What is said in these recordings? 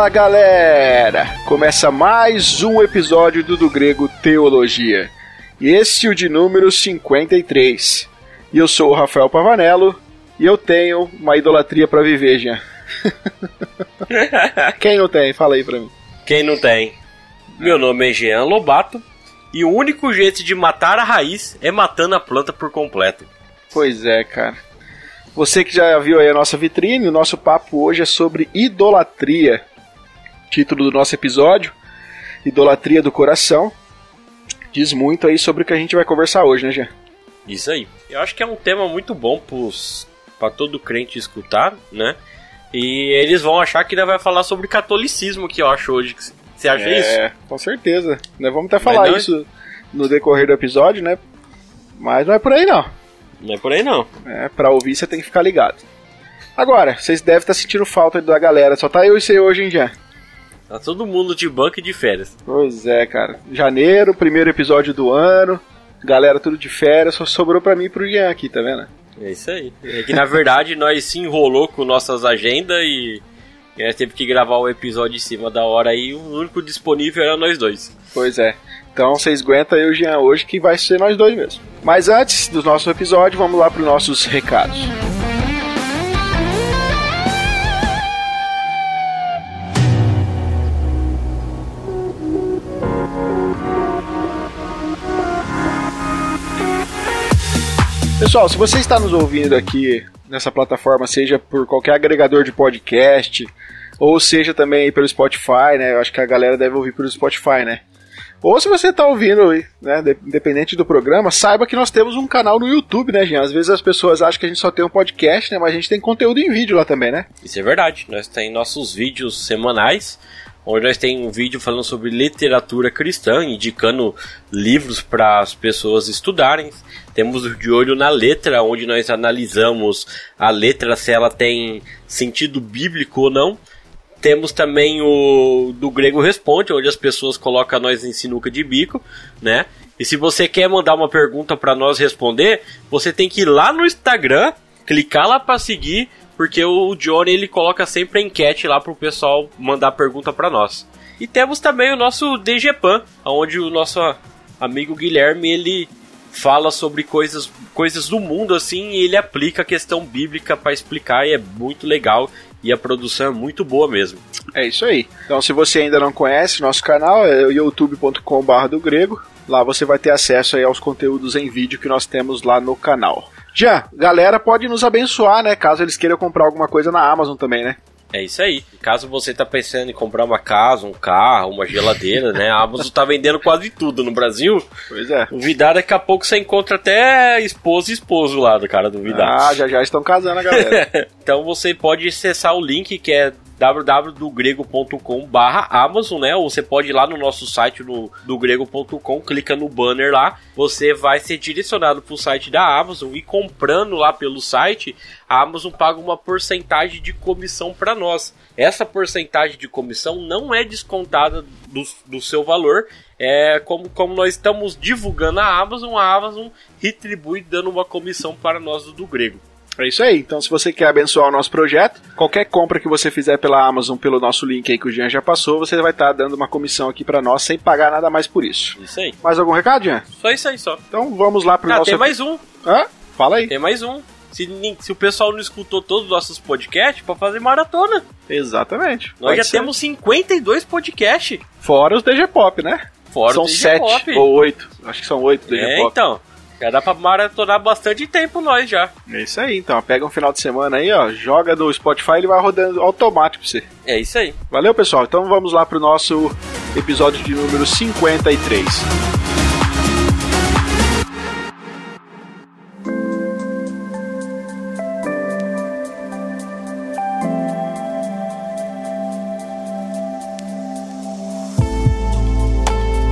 Fala galera! Começa mais um episódio do Do Grego Teologia. E esse é o de número 53. E eu sou o Rafael Pavanello e eu tenho uma idolatria para viver, Jean. Quem não tem? Fala aí pra mim. Quem não tem? Meu nome é Jean Lobato e o único jeito de matar a raiz é matando a planta por completo. Pois é, cara. Você que já viu aí a nossa vitrine, o nosso papo hoje é sobre idolatria. Título do nosso episódio: Idolatria do Coração. Diz muito aí sobre o que a gente vai conversar hoje, né, Jean? Isso aí. Eu acho que é um tema muito bom para todo crente escutar, né? E eles vão achar que ainda vai falar sobre catolicismo, que eu acho hoje. Você acha é, isso? É, com certeza. Nós vamos até falar não... É isso no decorrer do episódio, né? Mas não é por aí não. Não é por aí não. É, pra ouvir você tem que ficar ligado. Agora, vocês devem estar sentindo falta da galera. Só tá eu e você hoje, hein, Jean? Tá todo mundo de banco e de férias. Pois é, cara. Janeiro, primeiro episódio do ano. Galera tudo de férias. Só sobrou pra mim e pro Jean aqui, tá vendo? É isso aí. É que na verdade nós se enrolou com nossas agendas e nós teve que gravar o episódio em cima da hora aí. O único disponível era nós dois. Pois é. Então vocês aguentam eu e o Jean hoje que vai ser nós dois mesmo. Mas antes do nosso episódio, vamos lá para os nossos recados. Pessoal, se você está nos ouvindo aqui nessa plataforma, seja por qualquer agregador de podcast, ou seja também pelo Spotify, né? Eu acho que a galera deve ouvir pelo Spotify, né? Ou se você está ouvindo, né, independente do programa, saiba que nós temos um canal no YouTube, né, Jean? Às vezes as pessoas acham que a gente só tem um podcast, né, mas a gente tem conteúdo em vídeo lá também, né? Isso é verdade. Nós temos nossos vídeos semanais, onde nós temos um vídeo falando sobre literatura cristã, indicando livros para as pessoas estudarem. Temos de olho na letra, onde nós analisamos a letra se ela tem sentido bíblico ou não. Temos também o do Grego Responde, onde as pessoas colocam nós em sinuca de bico, né? E se você quer mandar uma pergunta para nós responder, você tem que ir lá no Instagram, clicar lá para seguir, porque o Johnny ele coloca sempre a enquete lá pro pessoal mandar pergunta para nós. E temos também o nosso DGPan, onde o nosso amigo Guilherme ele fala sobre coisas, coisas do mundo assim e ele aplica a questão bíblica para explicar e é muito legal e a produção é muito boa mesmo. É isso aí. Então, se você ainda não conhece nosso canal, é youtube.com.br do grego. Lá você vai ter acesso aí aos conteúdos em vídeo que nós temos lá no canal. Já, galera pode nos abençoar, né? Caso eles queiram comprar alguma coisa na Amazon também, né? É isso aí. Caso você tá pensando em comprar uma casa, um carro, uma geladeira, né? A Amazon tá vendendo quase tudo no Brasil. Pois é. O Vidar daqui a pouco você encontra até esposa e esposo lá do cara do Vidar. Ah, já já estão casando a galera. então você pode acessar o link que é www.dogrego.com barra Amazon, né? Ou você pode ir lá no nosso site no, do grego.com, clica no banner lá, você vai ser direcionado para o site da Amazon e comprando lá pelo site, a Amazon paga uma porcentagem de comissão para nós. Essa porcentagem de comissão não é descontada do, do seu valor, é como, como nós estamos divulgando a Amazon, a Amazon retribui dando uma comissão para nós do, do grego. É isso aí. Então, se você quer abençoar o nosso projeto, qualquer compra que você fizer pela Amazon, pelo nosso link aí que o Jean já passou, você vai estar tá dando uma comissão aqui para nós sem pagar nada mais por isso. Isso aí. Mais algum recado, Jean? Só isso aí, só. Então, vamos lá pro ah, nosso... tem mais um. Hã? Fala aí. Tem mais um. Se, se, o pessoal não escutou todos os nossos podcasts, para fazer maratona. Exatamente. Nós já ser. temos 52 podcasts. Fora os DG Pop, né? Fora são os DG sete Pop. ou oito. Acho que são oito DG é, Pop. então. Já dá pra maratonar bastante tempo nós já. É isso aí, então. Pega um final de semana aí, ó. Joga no Spotify e ele vai rodando automático pra você. É isso aí. Valeu, pessoal. Então vamos lá pro nosso episódio de número 53.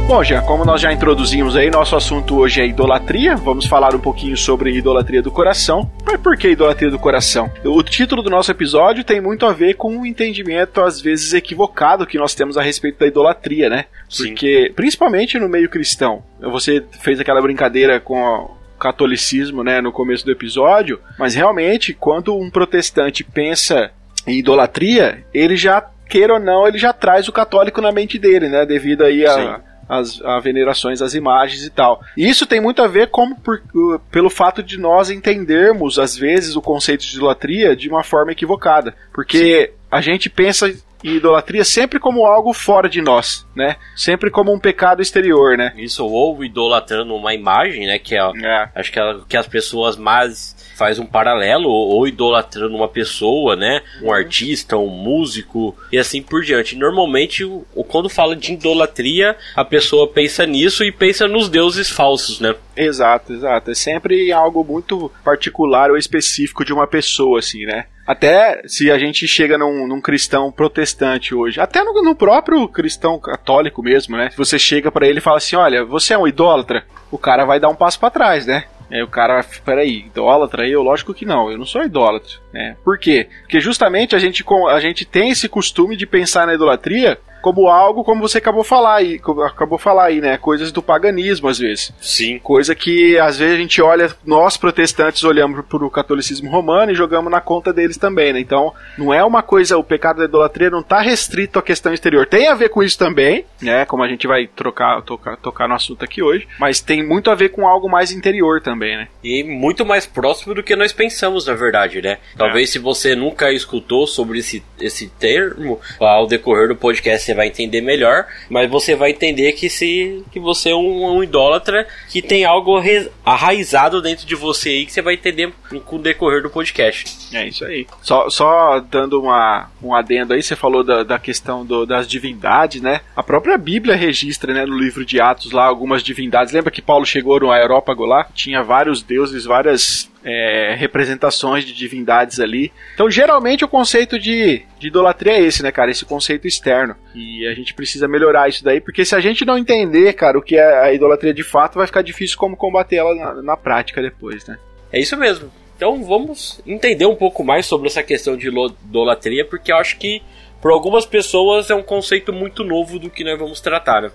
Bom, já como nós já introduzimos aí, nosso assunto hoje é idolatria. Vamos falar um pouquinho sobre idolatria do coração. Mas por que idolatria do coração? O título do nosso episódio tem muito a ver com um entendimento às vezes equivocado que nós temos a respeito da idolatria, né? Porque, Sim. principalmente no meio cristão, você fez aquela brincadeira com o catolicismo, né, no começo do episódio, mas realmente, quando um protestante pensa em idolatria, ele já, queira ou não, ele já traz o católico na mente dele, né? Devido aí a, as a venerações às imagens e tal. E isso tem muito a ver com, por, pelo fato de nós entendermos, às vezes, o conceito de idolatria de uma forma equivocada. Porque Sim. a gente pensa e idolatria sempre como algo fora de nós, né? Sempre como um pecado exterior, né? Isso, ou idolatrando uma imagem, né? Que é, é. acho que, é, que as pessoas mais faz um paralelo, ou, idolatrando uma pessoa, né? Um artista, um músico, e assim por diante. Normalmente, o, quando fala de idolatria, a pessoa pensa nisso e pensa nos deuses falsos, né? Exato, exato. É sempre algo muito particular ou específico de uma pessoa, assim, né? Até se a gente chega num, num cristão protestante hoje, até no, no, próprio cristão católico mesmo, né? Se você chega para ele e fala assim: olha, você é um idólatra, o cara vai dar um passo para trás, né? Aí o cara, peraí, idólatra? Eu, lógico que não, eu não sou idólatra. Né? Por quê? Porque justamente a gente, a gente tem esse costume de pensar na idolatria como algo, como você acabou falar aí, acabou falar aí, né? Coisas do paganismo às vezes. Sim. Coisa que às vezes a gente olha, nós protestantes olhamos para o catolicismo romano e jogamos na conta deles também, né? Então, não é uma coisa, o pecado da idolatria não está restrito à questão exterior. Tem a ver com isso também, né? Como a gente vai trocar, tocar, tocar no assunto aqui hoje, mas tem muito a ver com algo mais interior também, né? E muito mais próximo do que nós pensamos, na verdade, né? Talvez é. se você nunca escutou sobre esse, esse termo, ao decorrer do podcast você vai entender melhor, mas você vai entender que se que você é um, um idólatra que tem algo arraizado dentro de você aí que você vai entender com o decorrer do podcast. É isso aí. Só, só dando uma, um adendo aí, você falou da, da questão do, das divindades, né? A própria Bíblia registra, né, no livro de Atos lá algumas divindades. Lembra que Paulo chegou no Aerópago lá? Tinha vários deuses, várias é, representações de divindades ali. Então, geralmente, o conceito de, de idolatria é esse, né, cara? Esse conceito externo. E a gente precisa melhorar isso daí, porque se a gente não entender, cara, o que é a idolatria de fato, vai ficar difícil como combater ela na, na prática depois, né? É isso mesmo. Então, vamos entender um pouco mais sobre essa questão de idolatria, porque eu acho que para algumas pessoas é um conceito muito novo do que nós vamos tratar, né?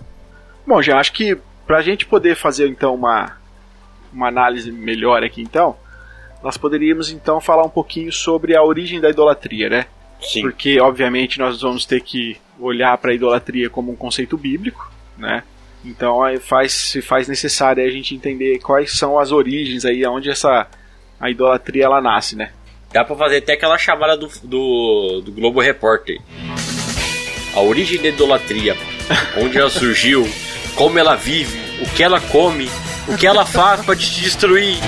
Bom, já acho que para a gente poder fazer então uma, uma análise melhor aqui então, nós poderíamos então falar um pouquinho sobre a origem da idolatria, né? Sim. Porque, obviamente, nós vamos ter que olhar para a idolatria como um conceito bíblico, né? Então faz, se faz necessário a gente entender quais são as origens aí, onde essa a idolatria ela nasce, né? Dá pra fazer até aquela chamada do, do, do Globo Repórter. A origem da idolatria, onde ela surgiu, como ela vive, o que ela come, o que ela faz para te destruir.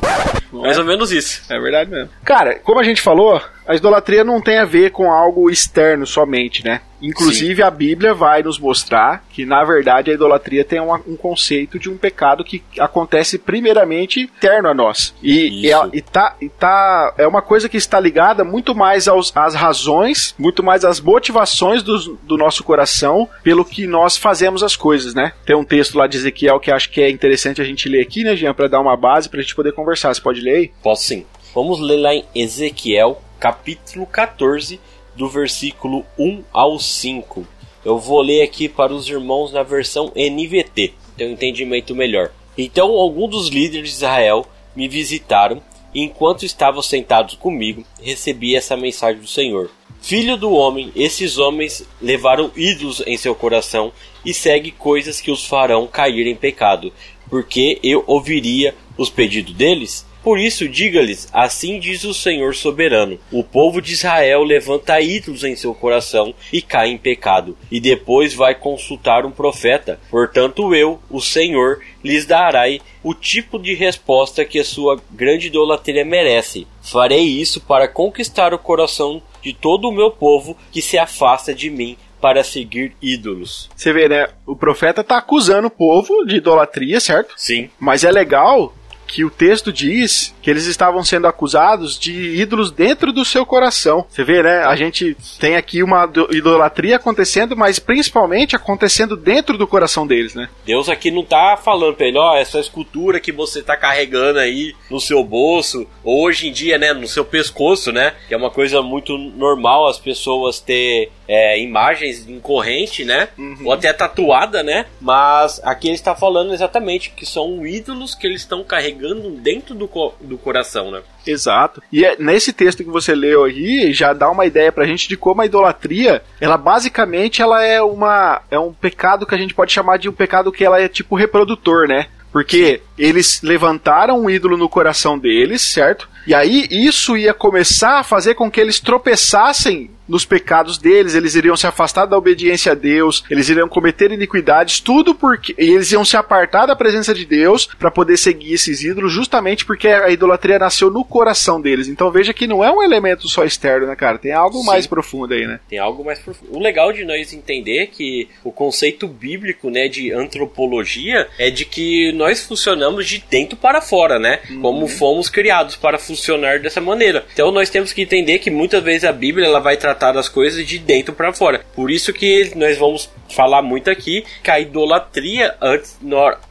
Mais ou menos isso. É verdade mesmo. Cara, como a gente falou, a idolatria não tem a ver com algo externo somente, né? Inclusive, Sim. a Bíblia vai nos mostrar que, na verdade, a idolatria tem um, um conceito de um pecado que acontece primeiramente interno a nós. E, e, é, e, tá, e tá, é uma coisa que está ligada muito mais aos, às razões, muito mais às motivações do, do nosso coração pelo que nós fazemos as coisas, né? Tem um texto lá de Ezequiel que acho que é interessante a gente ler aqui, né, Jean, para dar uma base para a gente poder conversar. Você pode ler aí? Posso sim. Vamos ler lá em Ezequiel, capítulo 14 do versículo 1 ao 5. Eu vou ler aqui para os irmãos na versão NVT, ter um entendimento melhor. Então, alguns dos líderes de Israel me visitaram e, enquanto estavam sentados comigo, recebi essa mensagem do Senhor. Filho do homem, esses homens levaram ídolos em seu coração e seguem coisas que os farão cair em pecado, porque eu ouviria os pedidos deles? Por isso, diga-lhes: Assim diz o Senhor soberano: O povo de Israel levanta ídolos em seu coração e cai em pecado, e depois vai consultar um profeta. Portanto, eu, o Senhor, lhes darei o tipo de resposta que a sua grande idolatria merece. Farei isso para conquistar o coração de todo o meu povo que se afasta de mim para seguir ídolos. Você vê, né? O profeta está acusando o povo de idolatria, certo? Sim. Mas é legal que o texto diz que eles estavam sendo acusados de ídolos dentro do seu coração. Você vê, né? A gente tem aqui uma idolatria acontecendo, mas principalmente acontecendo dentro do coração deles, né? Deus aqui não tá falando pra ele, ó, oh, essa escultura que você tá carregando aí no seu bolso, ou hoje em dia, né, no seu pescoço, né? Que é uma coisa muito normal as pessoas ter é, imagens em corrente, né? Uhum. Ou até tatuada, né? Mas aqui ele está falando exatamente que são ídolos que eles estão carregando chegando dentro do, co do coração, né? Exato. E é, nesse texto que você leu aí, já dá uma ideia pra gente de como a idolatria, ela basicamente ela é uma é um pecado que a gente pode chamar de um pecado que ela é tipo reprodutor, né? Porque eles levantaram um ídolo no coração deles, certo? E aí isso ia começar a fazer com que eles tropeçassem nos pecados deles, eles iriam se afastar da obediência a Deus, eles iriam cometer iniquidades, tudo porque e eles iam se apartar da presença de Deus para poder seguir esses ídolos, justamente porque a idolatria nasceu no coração deles. Então veja que não é um elemento só externo, né, cara? Tem algo Sim. mais profundo aí, né? Tem algo mais profundo. O legal de nós entender que o conceito bíblico, né, de antropologia é de que nós funcionamos de dentro para fora, né? Uhum. Como fomos criados para funcionar dessa maneira. Então nós temos que entender que muitas vezes a Bíblia ela vai tratar tratar as coisas de dentro para fora. Por isso que nós vamos falar muito aqui que a idolatria antes,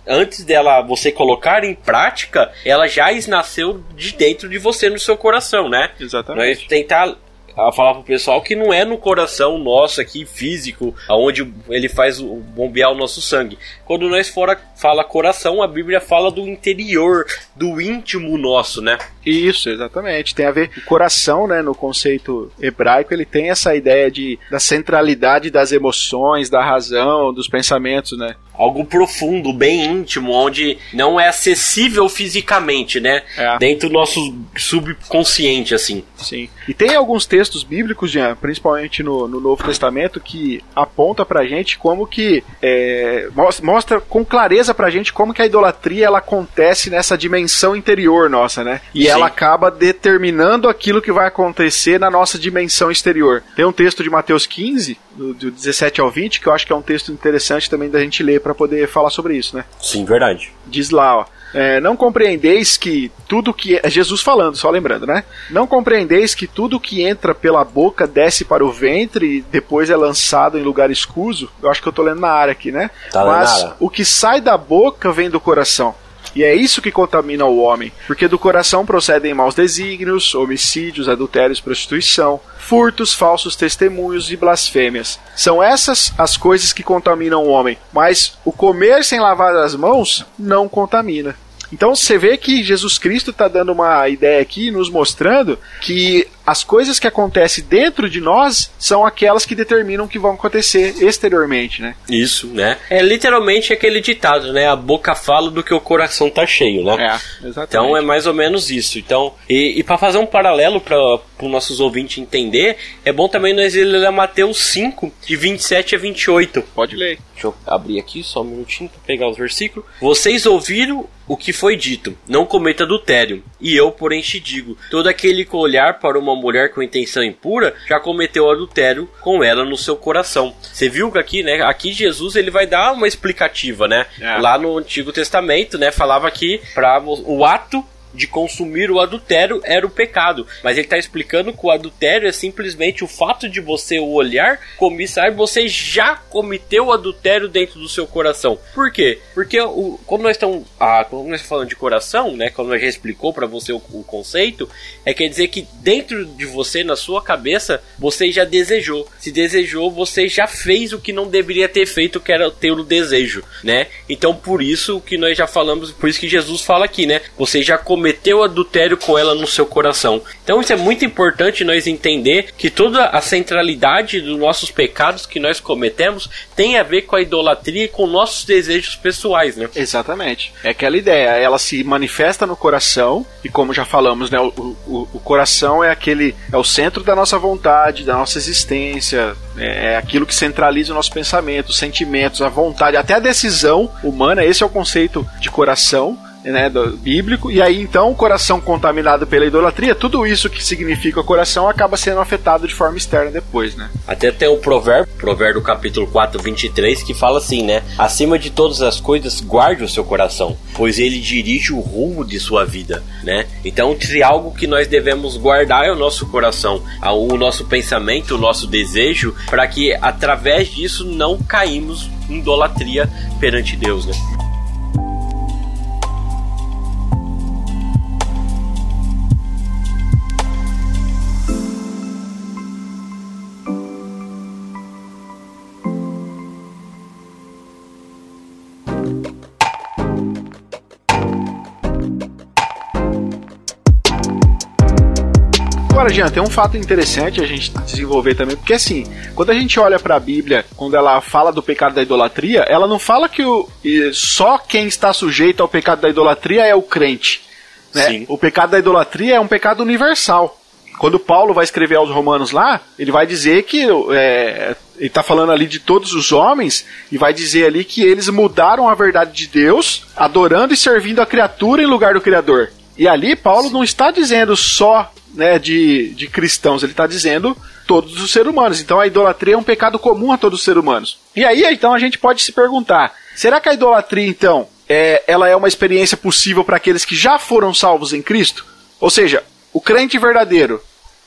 antes dela você colocar em prática, ela já nasceu de dentro de você no seu coração, né? Exatamente. Nós tentar a falar pro pessoal que não é no coração nosso aqui físico, aonde ele faz o bombear o nosso sangue. Quando nós fora fala coração, a Bíblia fala do interior, do íntimo nosso, né? Isso, exatamente. Tem a ver o coração, né, no conceito hebraico, ele tem essa ideia de da centralidade das emoções, da razão, dos pensamentos, né? Algo profundo, bem íntimo, onde não é acessível fisicamente, né? É. Dentro do nosso subconsciente, assim. Sim. E tem alguns textos bíblicos, Jean, principalmente no, no Novo Testamento, que aponta pra gente como que é, mostra com clareza pra gente como que a idolatria ela acontece nessa dimensão interior nossa, né? E Sim. ela acaba determinando aquilo que vai acontecer na nossa dimensão exterior. Tem um texto de Mateus 15, do, do 17 ao 20, que eu acho que é um texto interessante também da gente ler para poder falar sobre isso, né? Sim, verdade. Diz lá, ó. É, não compreendeis que tudo que. É Jesus falando, só lembrando, né? Não compreendeis que tudo que entra pela boca desce para o ventre e depois é lançado em lugar escuso. Eu acho que eu tô lendo na área aqui, né? Tá Mas o que sai da boca vem do coração. E é isso que contamina o homem, porque do coração procedem maus desígnios, homicídios, adultérios, prostituição, furtos, falsos testemunhos e blasfêmias. São essas as coisas que contaminam o homem, mas o comer sem lavar as mãos não contamina. Então você vê que Jesus Cristo está dando uma ideia aqui, nos mostrando que as coisas que acontecem dentro de nós são aquelas que determinam o que vão acontecer exteriormente, né? Isso, né? É literalmente aquele ditado, né? A boca fala do que o coração tá cheio, né? É, exatamente. Então é mais ou menos isso. Então, e, e para fazer um paralelo para os nossos ouvintes entender, é bom também nós ler Mateus 5, de 27 a 28. Pode ler. Deixa eu abrir aqui só um minutinho para pegar os versículos. Vocês ouviram o que foi dito: não cometa adultério. E eu, porém, te digo: todo aquele que olhar para uma mulher com intenção impura já cometeu adultério com ela no seu coração. Você viu que aqui, né? Aqui Jesus ele vai dar uma explicativa, né? É. Lá no Antigo Testamento, né? Falava que para o ato de consumir o adultério era o pecado. Mas ele está explicando que o adultério é simplesmente o fato de você olhar, começar, você já cometeu o adultério dentro do seu coração. Por quê? Porque o, como nós estamos, ah, nós falando de coração, né? Como já explicou para você o, o, conceito, é quer dizer que dentro de você, na sua cabeça, você já desejou. Se desejou, você já fez o que não deveria ter feito, que era ter o desejo, né? Então por isso que nós já falamos, por isso que Jesus fala aqui, né? Você já cometeu cometeu adultério com ela no seu coração. Então isso é muito importante nós entender que toda a centralidade dos nossos pecados que nós cometemos tem a ver com a idolatria e com nossos desejos pessoais, né? Exatamente. É aquela ideia, ela se manifesta no coração e como já falamos, né, o, o, o coração é aquele é o centro da nossa vontade, da nossa existência, é, é aquilo que centraliza o nosso pensamento, os sentimentos, a vontade, até a decisão humana. Esse é o conceito de coração né, do bíblico, e aí então o coração contaminado pela idolatria, tudo isso que significa o coração acaba sendo afetado de forma externa depois, né? Até tem o provérbio, provérbio capítulo 4, 23, que fala assim, né? Acima de todas as coisas, guarde o seu coração, pois ele dirige o rumo de sua vida, né? Então, se algo que nós devemos guardar é o nosso coração, o nosso pensamento, o nosso desejo, para que através disso não caímos em idolatria perante Deus, né? Agora, Jean, tem um fato interessante a gente desenvolver também, porque assim, quando a gente olha para a Bíblia, quando ela fala do pecado da idolatria, ela não fala que o, só quem está sujeito ao pecado da idolatria é o crente. Né? O pecado da idolatria é um pecado universal. Quando Paulo vai escrever aos Romanos lá, ele vai dizer que é, ele está falando ali de todos os homens e vai dizer ali que eles mudaram a verdade de Deus, adorando e servindo a criatura em lugar do Criador. E ali Paulo não está dizendo só né, de, de cristãos, ele está dizendo todos os seres humanos. Então a idolatria é um pecado comum a todos os seres humanos. E aí então a gente pode se perguntar: será que a idolatria então é, ela é uma experiência possível para aqueles que já foram salvos em Cristo? Ou seja, o crente verdadeiro,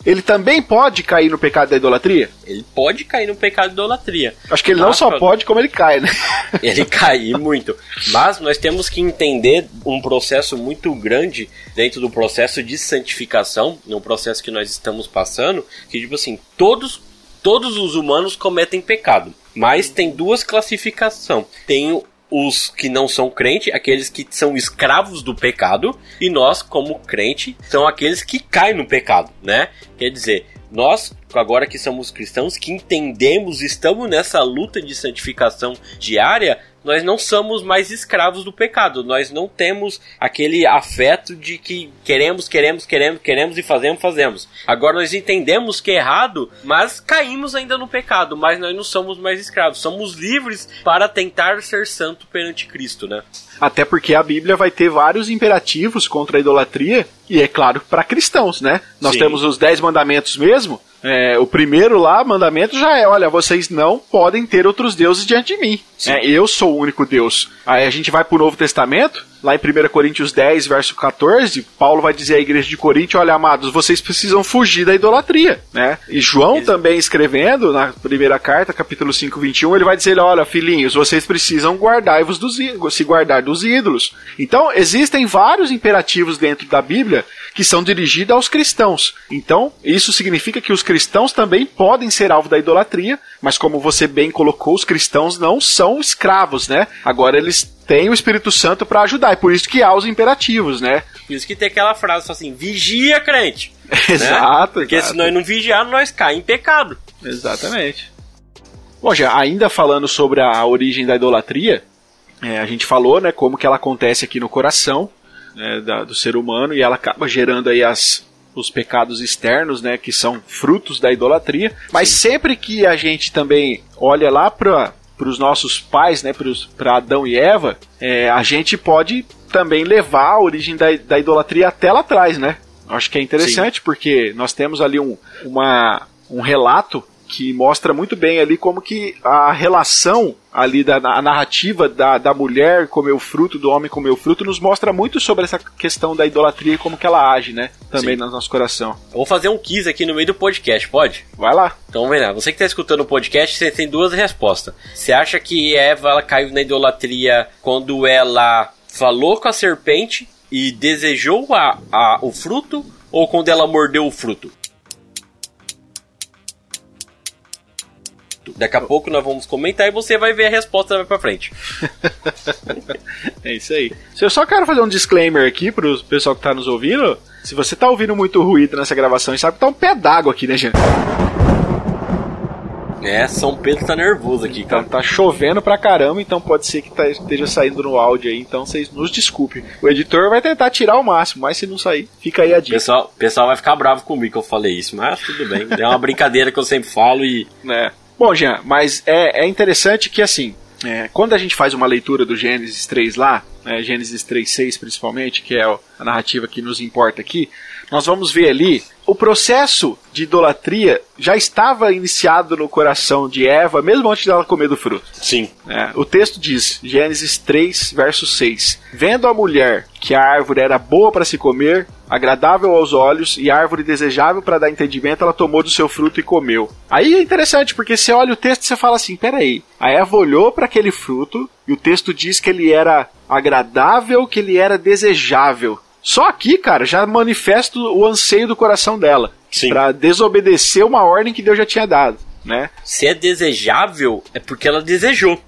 ele também pode cair no pecado da idolatria? Ele pode cair no pecado da idolatria. Acho que ele não só pode, como ele cai, né? Ele cai muito. Mas nós temos que entender um processo muito grande dentro do processo de santificação, no processo que nós estamos passando, que tipo assim, todos todos os humanos cometem pecado, mas tem duas classificações. Tem os que não são crente, aqueles que são escravos do pecado, e nós, como crente, são aqueles que caem no pecado, né? Quer dizer, nós, agora que somos cristãos, que entendemos, estamos nessa luta de santificação diária, nós não somos mais escravos do pecado. Nós não temos aquele afeto de que queremos, queremos, queremos, queremos e fazemos, fazemos. Agora nós entendemos que é errado, mas caímos ainda no pecado, mas nós não somos mais escravos. Somos livres para tentar ser santo perante Cristo, né? Até porque a Bíblia vai ter vários imperativos contra a idolatria, e é claro, para cristãos, né? Nós Sim. temos os dez mandamentos mesmo, é, o primeiro lá, mandamento, já é: olha, vocês não podem ter outros deuses diante de mim. É, eu sou o único Deus. Aí a gente vai para o Novo Testamento, lá em 1 Coríntios 10, verso 14, Paulo vai dizer à igreja de Corinto: olha, amados, vocês precisam fugir da idolatria. Né? E João também escrevendo, na primeira carta, capítulo 5, 21, ele vai dizer: olha, filhinhos, vocês precisam guardar-vos dos se guardar dos ídolos. Então, existem vários imperativos dentro da Bíblia que são dirigidos aos cristãos. Então, isso significa que os cristãos também podem ser alvo da idolatria, mas como você bem colocou, os cristãos não são escravos, né? Agora eles têm o Espírito Santo para ajudar, e por isso que há os imperativos, né? Por isso que tem aquela frase assim: vigia, crente. exato. Né? Porque exato. se nós não vigiarmos, nós caímos em pecado. Exatamente. Bom, já ainda falando sobre a origem da idolatria, é, a gente falou, né, como que ela acontece aqui no coração né, da, do ser humano e ela acaba gerando aí as, os pecados externos, né, que são frutos da idolatria. Mas Sim. sempre que a gente também olha lá para para os nossos pais, né, para Adão e Eva, é, a gente pode também levar a origem da, da idolatria até lá atrás, né? Acho que é interessante Sim. porque nós temos ali um, uma, um relato que mostra muito bem ali como que a relação ali da a narrativa da, da mulher comer o fruto, do homem comer o fruto, nos mostra muito sobre essa questão da idolatria e como que ela age, né? Também Sim. no nosso coração. Eu vou fazer um quiz aqui no meio do podcast, pode? Vai lá. Então vem lá, você que está escutando o podcast, você tem duas respostas. Você acha que Eva ela caiu na idolatria quando ela falou com a serpente e desejou a, a, o fruto ou quando ela mordeu o fruto? Daqui a pouco nós vamos comentar e você vai ver a resposta mais pra frente. é isso aí. Eu só quero fazer um disclaimer aqui pro pessoal que tá nos ouvindo. Se você tá ouvindo muito ruído nessa gravação, sabe que tá um pé d'água aqui, né, gente? É, São Pedro tá nervoso aqui, cara. Então, tá chovendo pra caramba, então pode ser que tá, esteja saindo no áudio aí, então vocês nos desculpem. O editor vai tentar tirar o máximo, mas se não sair, fica aí a dica. O pessoal, pessoal vai ficar bravo comigo que eu falei isso, mas tudo bem. É uma brincadeira que eu sempre falo e. É. Bom, Jean, mas é, é interessante que assim, é, quando a gente faz uma leitura do Gênesis 3 lá, né, Gênesis 3.6 principalmente, que é a narrativa que nos importa aqui, nós vamos ver ali o processo de idolatria já estava iniciado no coração de Eva, mesmo antes dela comer do fruto. Sim. É, o texto diz, Gênesis 3, verso 6: Vendo a mulher que a árvore era boa para se comer, agradável aos olhos e árvore desejável para dar entendimento, ela tomou do seu fruto e comeu. Aí é interessante, porque você olha o texto e você fala assim: peraí, a Eva olhou para aquele fruto e o texto diz que ele era agradável, que ele era desejável. Só aqui, cara, já manifesta o anseio do coração dela. para desobedecer uma ordem que Deus já tinha dado, né? Se é desejável, é porque ela desejou.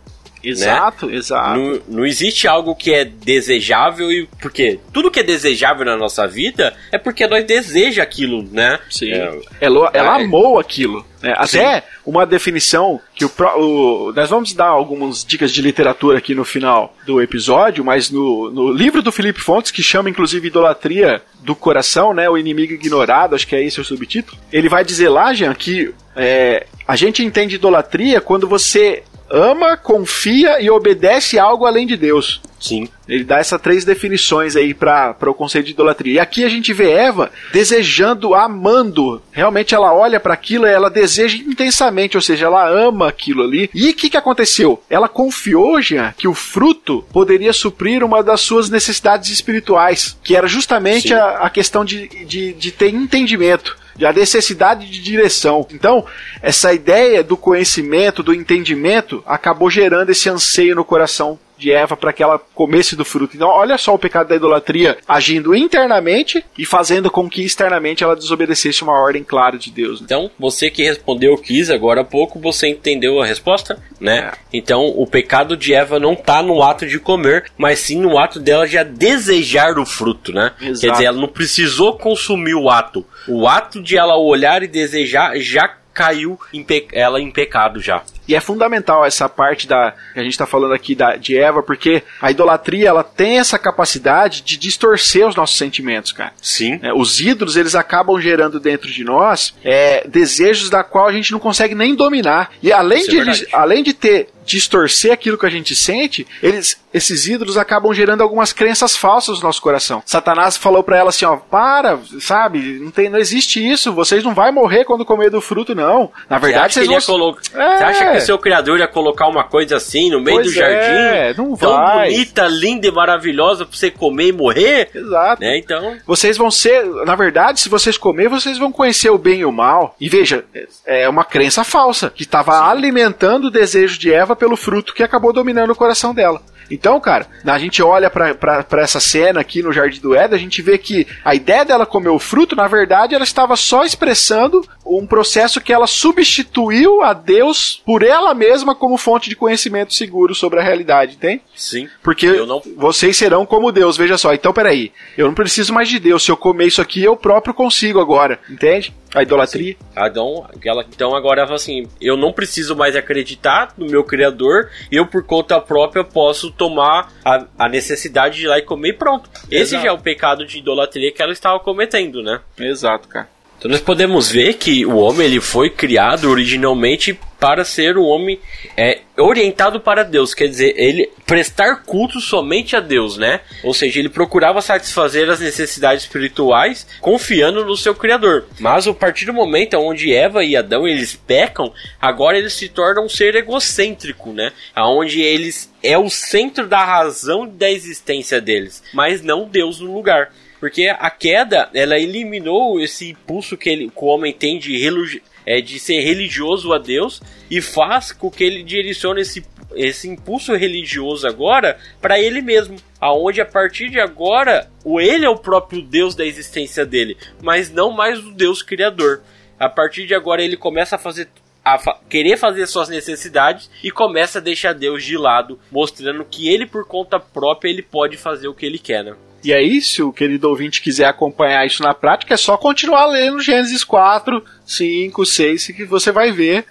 Exato, né? exato. Não, não existe algo que é desejável e porque tudo que é desejável na nossa vida é porque nós deseja aquilo, né? Sim. É, ela, ela é, amou aquilo. Né? Até uma definição que o, o, Nós vamos dar algumas dicas de literatura aqui no final do episódio, mas no, no livro do Felipe Fontes, que chama inclusive Idolatria do Coração, né? O Inimigo Ignorado, acho que é esse o subtítulo. Ele vai dizer lá, Jean, que é, a gente entende idolatria quando você ama, confia e obedece algo além de Deus. Sim. Ele dá essas três definições aí para o conceito de idolatria. E aqui a gente vê Eva desejando, amando. Realmente ela olha para aquilo e ela deseja intensamente, ou seja, ela ama aquilo ali. E o que, que aconteceu? Ela confiou, Jean, que o fruto poderia suprir uma das suas necessidades espirituais, que era justamente a, a, questão de, de, de ter entendimento a necessidade de direção. Então, essa ideia do conhecimento, do entendimento, acabou gerando esse anseio no coração de Eva para que ela comesse do fruto. Então, olha só o pecado da idolatria agindo internamente e fazendo com que externamente ela desobedecesse uma ordem clara de Deus. Né? Então, você que respondeu quis agora há pouco, você entendeu a resposta, né? É. Então, o pecado de Eva não está no ato de comer, mas sim no ato dela já desejar o fruto, né? Exato. Quer dizer, ela não precisou consumir o ato. O ato de ela olhar e desejar já caiu em ela em pecado já. E é fundamental essa parte da que a gente está falando aqui da, de Eva, porque a idolatria ela tem essa capacidade de distorcer os nossos sentimentos, cara. Sim. É, os ídolos eles acabam gerando dentro de nós é, desejos da qual a gente não consegue nem dominar. E além Isso de é eles, além de ter distorcer aquilo que a gente sente, eles, esses ídolos acabam gerando algumas crenças falsas no nosso coração. Satanás falou para ela assim, ó, para, sabe, não, tem, não existe isso, vocês não vai morrer quando comer do fruto, não. Na verdade, você vocês vão... Colo... É. Você acha que o seu criador ia colocar uma coisa assim no meio pois do jardim? É, não tão vai. bonita, linda e maravilhosa pra você comer e morrer? Exato. Né, então... Vocês vão ser, na verdade, se vocês comer, vocês vão conhecer o bem e o mal. E veja, é uma crença falsa, que estava alimentando o desejo de Eva pelo fruto que acabou dominando o coração dela. Então, cara, a gente olha para essa cena aqui no Jardim do Éden, a gente vê que a ideia dela comer o fruto, na verdade, ela estava só expressando um processo que ela substituiu a Deus por ela mesma como fonte de conhecimento seguro sobre a realidade, tem? Sim. Porque não... vocês serão como Deus, veja só. Então, peraí, eu não preciso mais de Deus. Se eu comer isso aqui, eu próprio consigo agora, entende? A idolatria. Então, ela, então agora assim, eu não preciso mais acreditar no meu Criador, eu por conta própria posso tomar a, a necessidade de ir lá e comer e pronto. Esse Exato. já é o pecado de idolatria que ela estava cometendo, né? Exato, cara. Então nós podemos ver que o homem ele foi criado originalmente para ser um homem é, orientado para Deus, quer dizer, ele prestar culto somente a Deus, né? Ou seja, ele procurava satisfazer as necessidades espirituais confiando no seu Criador. Mas a partir do momento onde Eva e Adão eles pecam, agora eles se tornam um ser egocêntrico, né? Aonde eles é o centro da razão da existência deles, mas não Deus no lugar. Porque a queda, ela eliminou esse impulso que, ele, que o homem tem de, é, de ser religioso a Deus e faz com que ele direcione esse, esse impulso religioso agora para ele mesmo. Aonde a partir de agora, o ele é o próprio Deus da existência dele, mas não mais o Deus criador. A partir de agora ele começa a fazer a fa querer fazer suas necessidades e começa a deixar Deus de lado, mostrando que ele por conta própria ele pode fazer o que ele quer, né? E aí, se o querido ouvinte quiser acompanhar isso na prática, é só continuar lendo Gênesis 4, 5, 6, que você vai ver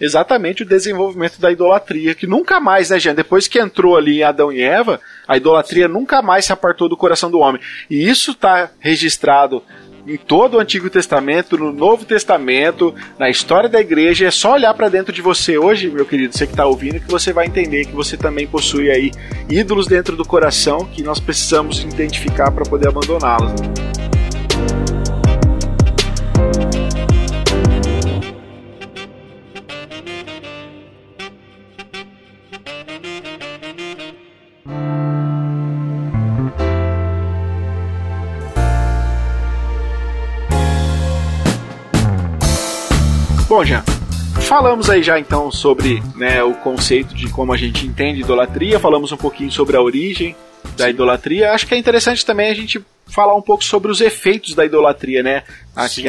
exatamente o desenvolvimento da idolatria, que nunca mais, né, gente? Depois que entrou ali em Adão e Eva, a idolatria nunca mais se apartou do coração do homem. E isso está registrado em todo o Antigo Testamento, no Novo Testamento, na história da igreja. É só olhar para dentro de você hoje, meu querido, você que está ouvindo, que você vai entender que você também possui aí ídolos dentro do coração que nós precisamos identificar para poder abandoná-los. Bom, já falamos aí já então sobre né, o conceito de como a gente entende idolatria, falamos um pouquinho sobre a origem da idolatria. Acho que é interessante também a gente falar um pouco sobre os efeitos da idolatria, né?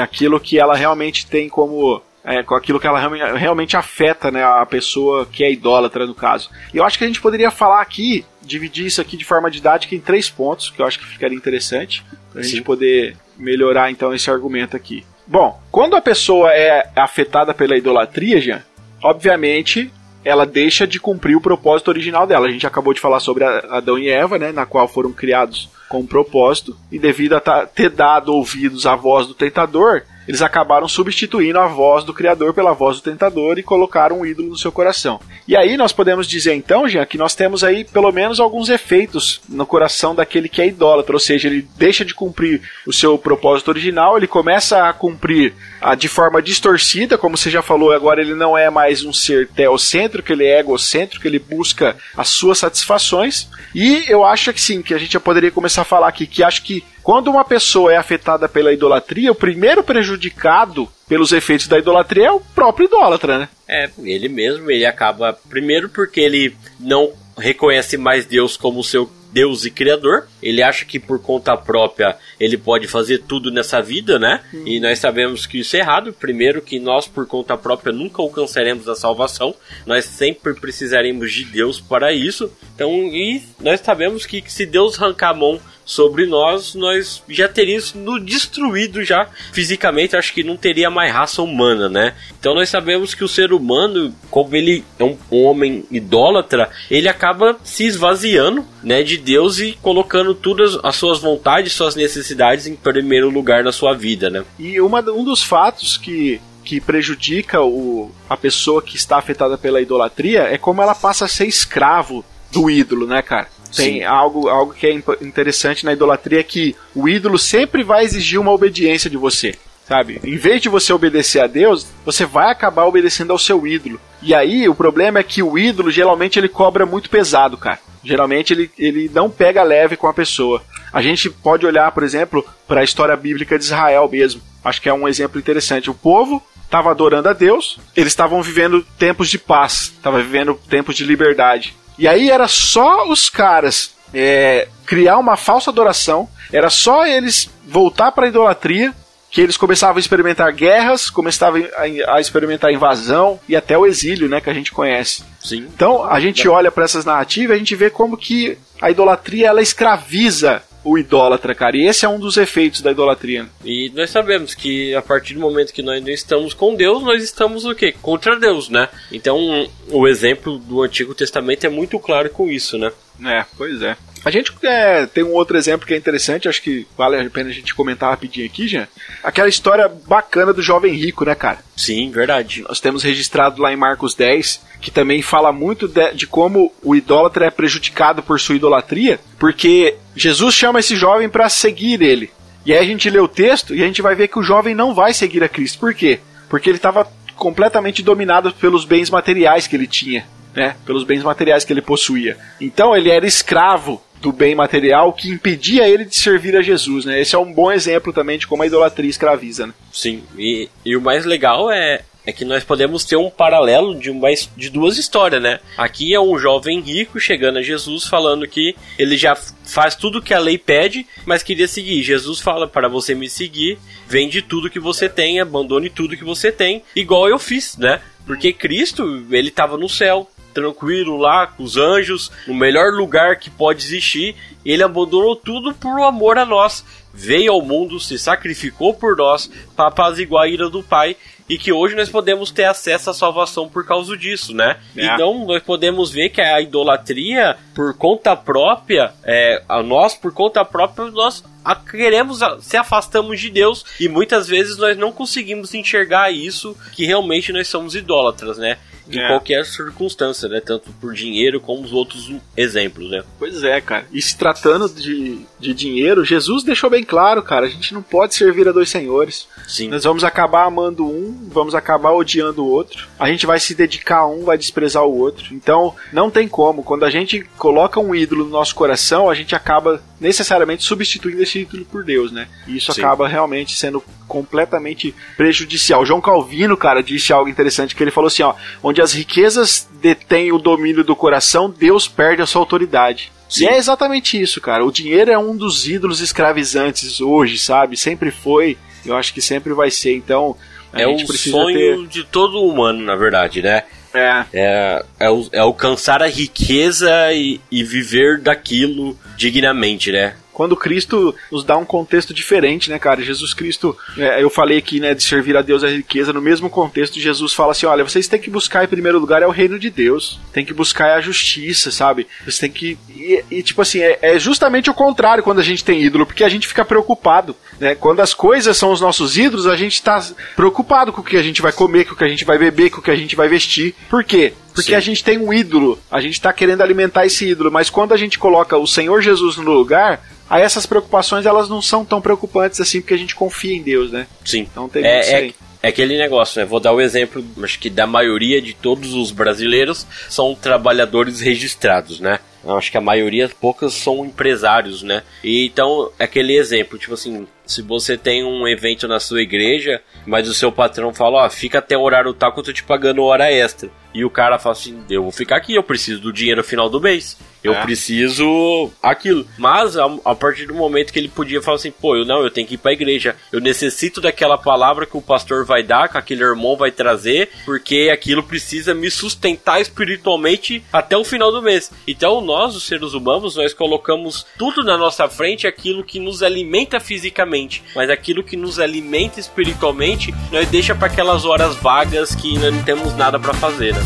Aquilo que ela realmente tem como é, com aquilo que ela realmente afeta né, a pessoa que é idólatra, no caso. E eu acho que a gente poderia falar aqui, dividir isso aqui de forma didática em três pontos, que eu acho que ficaria interessante, para a gente poder melhorar então esse argumento aqui. Bom, quando a pessoa é afetada pela idolatria, Jean, obviamente ela deixa de cumprir o propósito original dela. A gente acabou de falar sobre Adão e Eva, né, na qual foram criados com um propósito, e devido a ter dado ouvidos à voz do tentador, eles acabaram substituindo a voz do Criador pela voz do tentador e colocaram um ídolo no seu coração. E aí nós podemos dizer então, Jean, que nós temos aí pelo menos alguns efeitos no coração daquele que é idólatra, ou seja, ele deixa de cumprir o seu propósito original, ele começa a cumprir a, de forma distorcida, como você já falou, agora ele não é mais um ser teocêntrico, ele é egocêntrico, ele busca as suas satisfações. E eu acho que sim, que a gente já poderia começar a falar aqui que acho que quando uma pessoa é afetada pela idolatria, o primeiro prejudicado pelos efeitos da idolatria é o próprio idólatra, né? É, ele mesmo, ele acaba primeiro porque ele não reconhece mais Deus como seu Deus e Criador. Ele acha que por conta própria ele pode fazer tudo nessa vida, né? Hum. E nós sabemos que isso é errado. Primeiro, que nós por conta própria nunca alcançaremos a salvação. Nós sempre precisaremos de Deus para isso. Então, e nós sabemos que se Deus arrancar a mão sobre nós, nós já teríamos nos destruído já fisicamente, acho que não teria mais raça humana, né? Então nós sabemos que o ser humano, como ele é um, homem idólatra, ele acaba se esvaziando, né, de Deus e colocando todas as suas vontades, suas necessidades em primeiro lugar na sua vida, né? E uma, um dos fatos que que prejudica o, a pessoa que está afetada pela idolatria é como ela passa a ser escravo do ídolo, né, cara? Tem algo, algo que é interessante na idolatria que o ídolo sempre vai exigir uma obediência de você. Sabe? Em vez de você obedecer a Deus, você vai acabar obedecendo ao seu ídolo. E aí o problema é que o ídolo geralmente ele cobra muito pesado, cara. Geralmente ele, ele não pega leve com a pessoa. A gente pode olhar, por exemplo, para a história bíblica de Israel mesmo. Acho que é um exemplo interessante. O povo estava adorando a Deus, eles estavam vivendo tempos de paz, estavam vivendo tempos de liberdade. E aí era só os caras é, criar uma falsa adoração, era só eles voltar para a idolatria que eles começavam a experimentar guerras, começavam a, experimentar invasão e até o exílio, né, que a gente conhece. Sim. Então, a gente olha para essas narrativas, a gente vê como que a idolatria ela escraviza o idólatra, cara. E esse é um dos efeitos da idolatria. E nós sabemos que a partir do momento que nós não estamos com Deus, nós estamos o quê? Contra Deus, né? Então, o exemplo do Antigo Testamento é muito claro com isso, né? É, pois é. A gente é, tem um outro exemplo que é interessante, acho que vale a pena a gente comentar rapidinho aqui, já. Aquela história bacana do jovem rico, né, cara? Sim, verdade. Nós temos registrado lá em Marcos 10, que também fala muito de, de como o idólatra é prejudicado por sua idolatria, porque Jesus chama esse jovem para seguir ele. E aí a gente lê o texto e a gente vai ver que o jovem não vai seguir a Cristo. Por quê? Porque ele estava completamente dominado pelos bens materiais que ele tinha né, pelos bens materiais que ele possuía. Então ele era escravo do bem material que impedia ele de servir a Jesus, né? Esse é um bom exemplo também de como a idolatria escraviza, né? Sim, e, e o mais legal é, é que nós podemos ter um paralelo de, uma, de duas histórias, né? Aqui é um jovem rico chegando a Jesus falando que ele já faz tudo que a lei pede, mas queria seguir. Jesus fala para você me seguir, vende tudo que você tem, abandone tudo que você tem, igual eu fiz, né? Porque Cristo, ele estava no céu, tranquilo lá com os anjos, no melhor lugar que pode existir. Ele abandonou tudo por amor a nós. Veio ao mundo, se sacrificou por nós para apaziguar a ira do Pai e que hoje nós podemos ter acesso à salvação por causa disso, né? É. Então nós podemos ver que a idolatria por conta própria, é, a nós por conta própria nós a, queremos a, se afastamos de Deus e muitas vezes nós não conseguimos enxergar isso que realmente nós somos idólatras, né? Em é. qualquer circunstância, né? Tanto por dinheiro como os outros exemplos, né? Pois é, cara. E se tratando de, de dinheiro, Jesus deixou bem claro, cara, a gente não pode servir a dois senhores. Sim. Nós vamos acabar amando um, vamos acabar odiando o outro. A gente vai se dedicar a um, vai desprezar o outro. Então, não tem como. Quando a gente coloca um ídolo no nosso coração, a gente acaba necessariamente substituindo esse ídolo por Deus, né? E isso Sim. acaba realmente sendo completamente prejudicial. João Calvino, cara, disse algo interessante que ele falou assim, ó, onde as riquezas detêm o domínio do coração, Deus perde a sua autoridade. Sim. E é exatamente isso, cara. O dinheiro é um dos ídolos escravizantes hoje, sabe? Sempre foi. Eu acho que sempre vai ser. Então, A é o sonho ter... de todo humano, na verdade, né? É. É, é, é alcançar a riqueza e, e viver daquilo dignamente, né? Quando Cristo nos dá um contexto diferente, né, cara? Jesus Cristo, é, eu falei aqui, né, de servir a Deus a riqueza, no mesmo contexto, Jesus fala assim: olha, vocês têm que buscar em primeiro lugar é o reino de Deus, tem que buscar a justiça, sabe? Vocês têm que. E, e tipo assim, é, é, justamente o contrário quando a gente tem ídolo, porque a gente fica preocupado, né? Quando as coisas são os nossos ídolos, a gente tá preocupado com o que a gente vai comer, com o que a gente vai beber, com o que a gente vai vestir. Por quê? Porque Sim. a gente tem um ídolo, a gente está querendo alimentar esse ídolo, mas quando a gente coloca o Senhor Jesus no lugar, aí essas preocupações elas não são tão preocupantes assim porque a gente confia em Deus, né? Sim. Então tem é, é, é aquele negócio, né? Vou dar o exemplo, acho que da maioria de todos os brasileiros são trabalhadores registrados, né? Acho que a maioria, poucas são empresários, né? E então, é aquele exemplo, tipo assim, se você tem um evento na sua igreja, mas o seu patrão fala, ó, fica até o horário tal que eu tô te pagando hora extra. E o cara fala assim, eu vou ficar aqui, eu preciso do dinheiro no final do mês. Eu é. preciso aquilo. Mas a, a, partir do momento que ele podia falar assim, pô, eu não, eu tenho que ir pra igreja. Eu necessito daquela palavra que o pastor vai dar, que aquele irmão vai trazer, porque aquilo precisa me sustentar espiritualmente até o final do mês. Então nós, os seres humanos, nós colocamos tudo na nossa frente aquilo que nos alimenta fisicamente, mas aquilo que nos alimenta espiritualmente, nós deixa para aquelas horas vagas que não temos nada para fazer, né?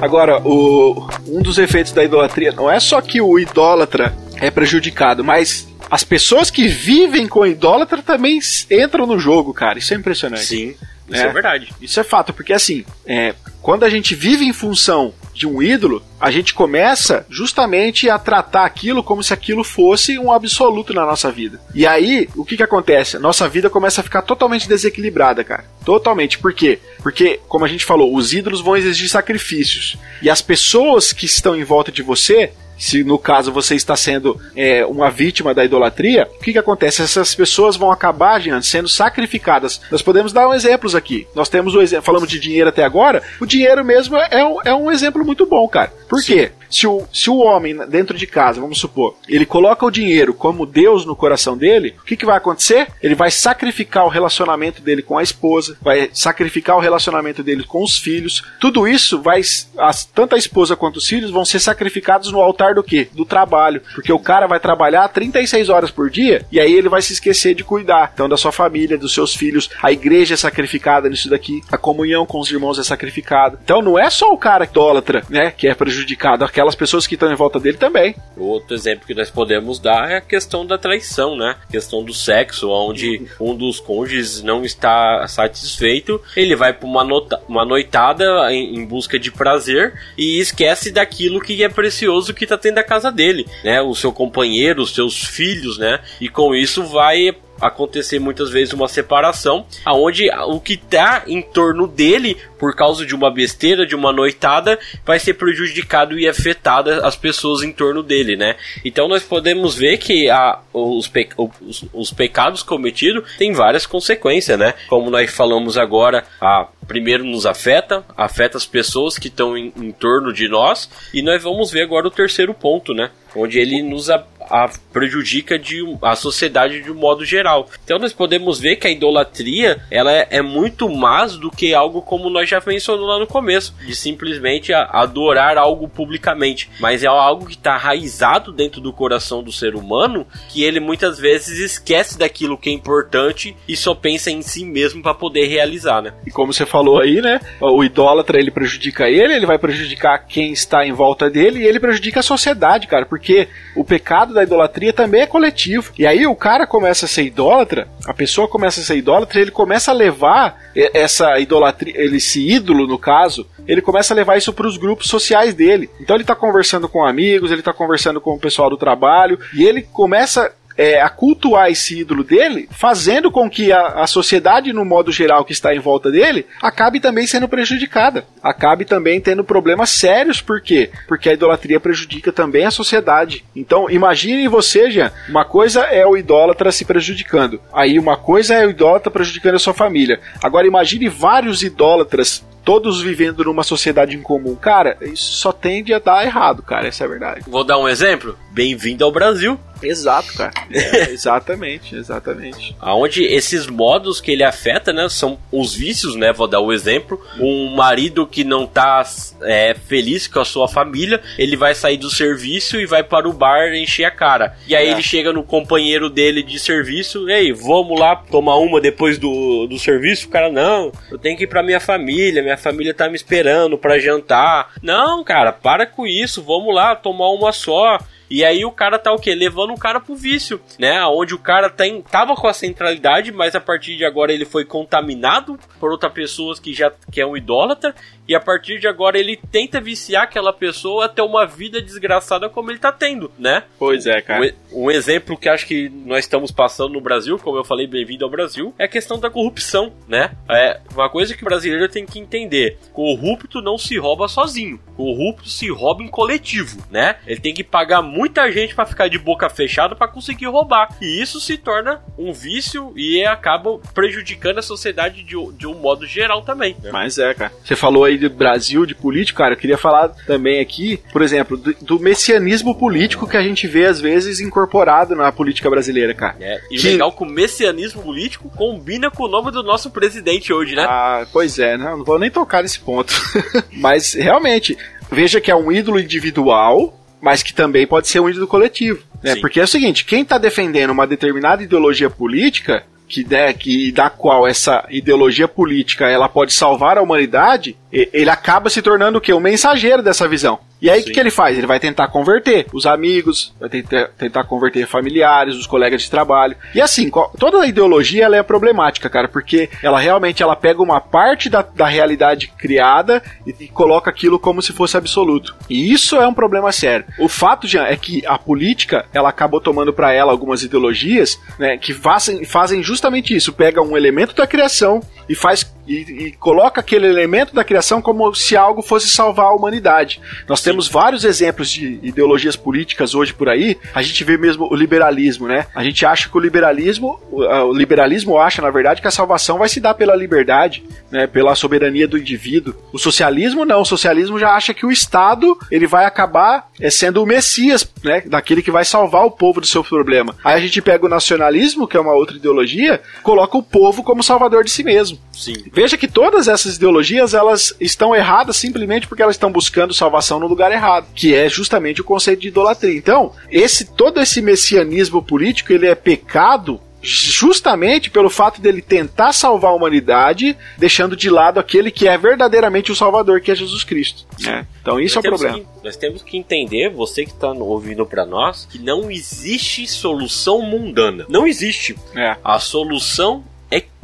Agora, o, um dos efeitos da idolatria não é só que o idólatra é prejudicado, mas as pessoas que vivem com idólatra também entram no jogo, cara. Isso é impressionante. Sim, isso é, é verdade. Isso é fato, porque assim, é, quando a gente vive em função de um ídolo, a gente começa justamente a tratar aquilo como se aquilo fosse um absoluto na nossa vida. E aí, o que que acontece? Nossa vida começa a ficar totalmente desequilibrada, cara. Totalmente. Por quê? Porque, como a gente falou, os ídolos vão exigir sacrifícios. E as pessoas que estão em volta de você se no caso você está sendo é, uma vítima da idolatria, o que, que acontece? Essas pessoas vão acabar, Jean, sendo sacrificadas. Nós podemos dar um exemplos aqui. Nós temos o exemplo, falamos de dinheiro até agora, o dinheiro mesmo é um, é um exemplo muito bom, cara. Por Sim. quê? Se o, se o homem dentro de casa, vamos supor, ele coloca o dinheiro como Deus no coração dele, o que, que vai acontecer? Ele vai sacrificar o relacionamento dele com a esposa, vai sacrificar o relacionamento dele com os filhos. Tudo isso vai, as, tanto a esposa quanto os filhos vão ser sacrificados no altar do quê? Do trabalho. Porque o cara vai trabalhar 36 horas por dia e aí ele vai se esquecer de cuidar. Então, da sua família, dos seus filhos, a igreja é sacrificada nisso daqui, a comunhão com os irmãos é sacrificada. Então, não é só o cara idólatra, né, que é prejudicado aquelas pessoas que estão em volta dele também. Outro exemplo que nós podemos dar é a questão da traição, né? A questão do sexo, onde um dos cônjuges não está satisfeito, ele vai para uma, uma noitada em, em, busca de prazer e esquece daquilo que é precioso que está dentro da casa dele, né? O seu companheiro, os seus filhos, né? E com isso vai acontecer muitas vezes uma separação, aonde o que está em torno dele, por causa de uma besteira, de uma noitada, vai ser prejudicado e afetado as pessoas em torno dele, né? Então nós podemos ver que a, os, pe, os, os, pecados cometidos têm várias consequências, né? Como nós falamos agora, a, primeiro nos afeta, afeta as pessoas que estão em, em torno de nós, e nós vamos ver agora o terceiro ponto, né? Onde ele nos a, prejudica de, a sociedade de um modo geral. Então nós podemos ver que a idolatria ela é, é muito mais do que algo como nós já mencionamos lá no começo, de simplesmente adorar algo publicamente, mas é algo que está raizado dentro do coração do ser humano, que ele muitas vezes esquece daquilo que é importante e só pensa em si mesmo para poder realizar, né? E como você falou aí, né? O idólatra ele prejudica ele, ele vai prejudicar quem está em volta dele e ele prejudica a sociedade, cara, porque o pecado da idolatria também é coletivo. E aí o cara começa a ser idólatra, a pessoa começa a ser idólatra, ele começa a levar essa idolatria, esse ídolo no caso, ele começa a levar isso para os grupos sociais dele. Então ele está conversando com amigos, ele está conversando com o pessoal do trabalho e ele começa é, a cultuar esse ídolo dele, fazendo com que a, a sociedade, no modo geral, que está em volta dele, acabe também sendo prejudicada. Acabe também tendo problemas sérios, por quê? Porque a idolatria prejudica também a sociedade. Então, imagine você, Jean, uma coisa é o idólatra se prejudicando, aí uma coisa é o idólatra prejudicando a sua família. Agora, imagine vários idólatras todos vivendo numa sociedade em comum. Cara, isso só tende a dar errado, cara, essa é a verdade. Vou dar um exemplo? Bem-vindo ao Brasil. Exato, cara. É, exatamente, exatamente. Aonde esses modos que ele afeta, né, são os vícios, né? Vou dar o um exemplo. Um marido que não tá é, feliz com a sua família, ele vai sair do serviço e vai para o bar encher a cara. E aí é. ele chega no companheiro dele de serviço, ei, vamos lá tomar uma depois do, do serviço? O cara, não, eu tenho que ir pra minha família, minha família tá me esperando para jantar. Não, cara, para com isso, vamos lá tomar uma só. E aí o cara tá o quê? Levando o cara pro vício, né? Onde o cara tem, tava com a centralidade, mas a partir de agora ele foi contaminado por outras pessoas que já que é um idólatra e a partir de agora ele tenta viciar aquela pessoa a ter uma vida desgraçada como ele tá tendo, né? Pois é, cara. Um, um exemplo que acho que nós estamos passando no Brasil, como eu falei, bem-vindo ao Brasil, é a questão da corrupção, né? É uma coisa que o brasileiro tem que entender: corrupto não se rouba sozinho, corrupto se rouba em coletivo, né? Ele tem que pagar muita gente para ficar de boca fechada para conseguir roubar. E isso se torna um vício e acaba prejudicando a sociedade de, de um modo geral também. Né? Mas é, cara. Você falou aí de Brasil, de político, cara, eu queria falar também aqui, por exemplo, do, do messianismo político que a gente vê às vezes incorporado na política brasileira, cara. É, e que... legal que o messianismo político combina com o nome do nosso presidente hoje, né? Ah, pois é, não, não vou nem tocar nesse ponto. Mas realmente, veja que é um ídolo individual, mas que também pode ser um ídolo coletivo. Né? Porque é o seguinte, quem está defendendo uma determinada ideologia política que, né, que da qual essa ideologia política ela pode salvar a humanidade, ele acaba se tornando o quê? O mensageiro dessa visão. E aí o que, que, ele faz? Ele vai tentar converter os amigos, vai tentar, tentar converter familiares, os colegas de trabalho. E assim, toda a ideologia ela é problemática, cara, porque ela realmente ela pega uma parte da, da realidade criada e, e, coloca aquilo como se fosse absoluto. E isso é um problema sério. O fato, Jean, é que a política ela acabou tomando para ela algumas ideologias né, que fazem, fazem justamente isso. Pega um elemento da criação e faz e, e, coloca aquele elemento da criação como se algo fosse salvar a humanidade. Nós temos vários exemplos de ideologias políticas hoje por aí. A gente vê mesmo o liberalismo, né? A gente acha que o liberalismo, o liberalismo acha, na verdade, que a salvação vai se dar pela liberdade, né? Pela soberania do indivíduo. O socialismo não. O socialismo já acha que o Estado ele vai acabar é, sendo o Messias, né? Daquele que vai salvar o povo do seu problema. Aí a gente pega o nacionalismo, que é uma outra ideologia, coloca o povo como salvador de si mesmo. Sim. Veja que todas essas ideologias elas estão erradas simplesmente porque elas estão buscando salvação no lugar errado, que é justamente o conceito de idolatria. Então, esse todo esse messianismo político, ele é pecado justamente pelo fato dele tentar salvar a humanidade, deixando de lado aquele que é verdadeiramente o Salvador, que é Jesus Cristo. É. Então isso nós é o problema. Que, nós temos que entender, você que está ouvindo para nós, que não existe solução mundana. Não existe. É. A solução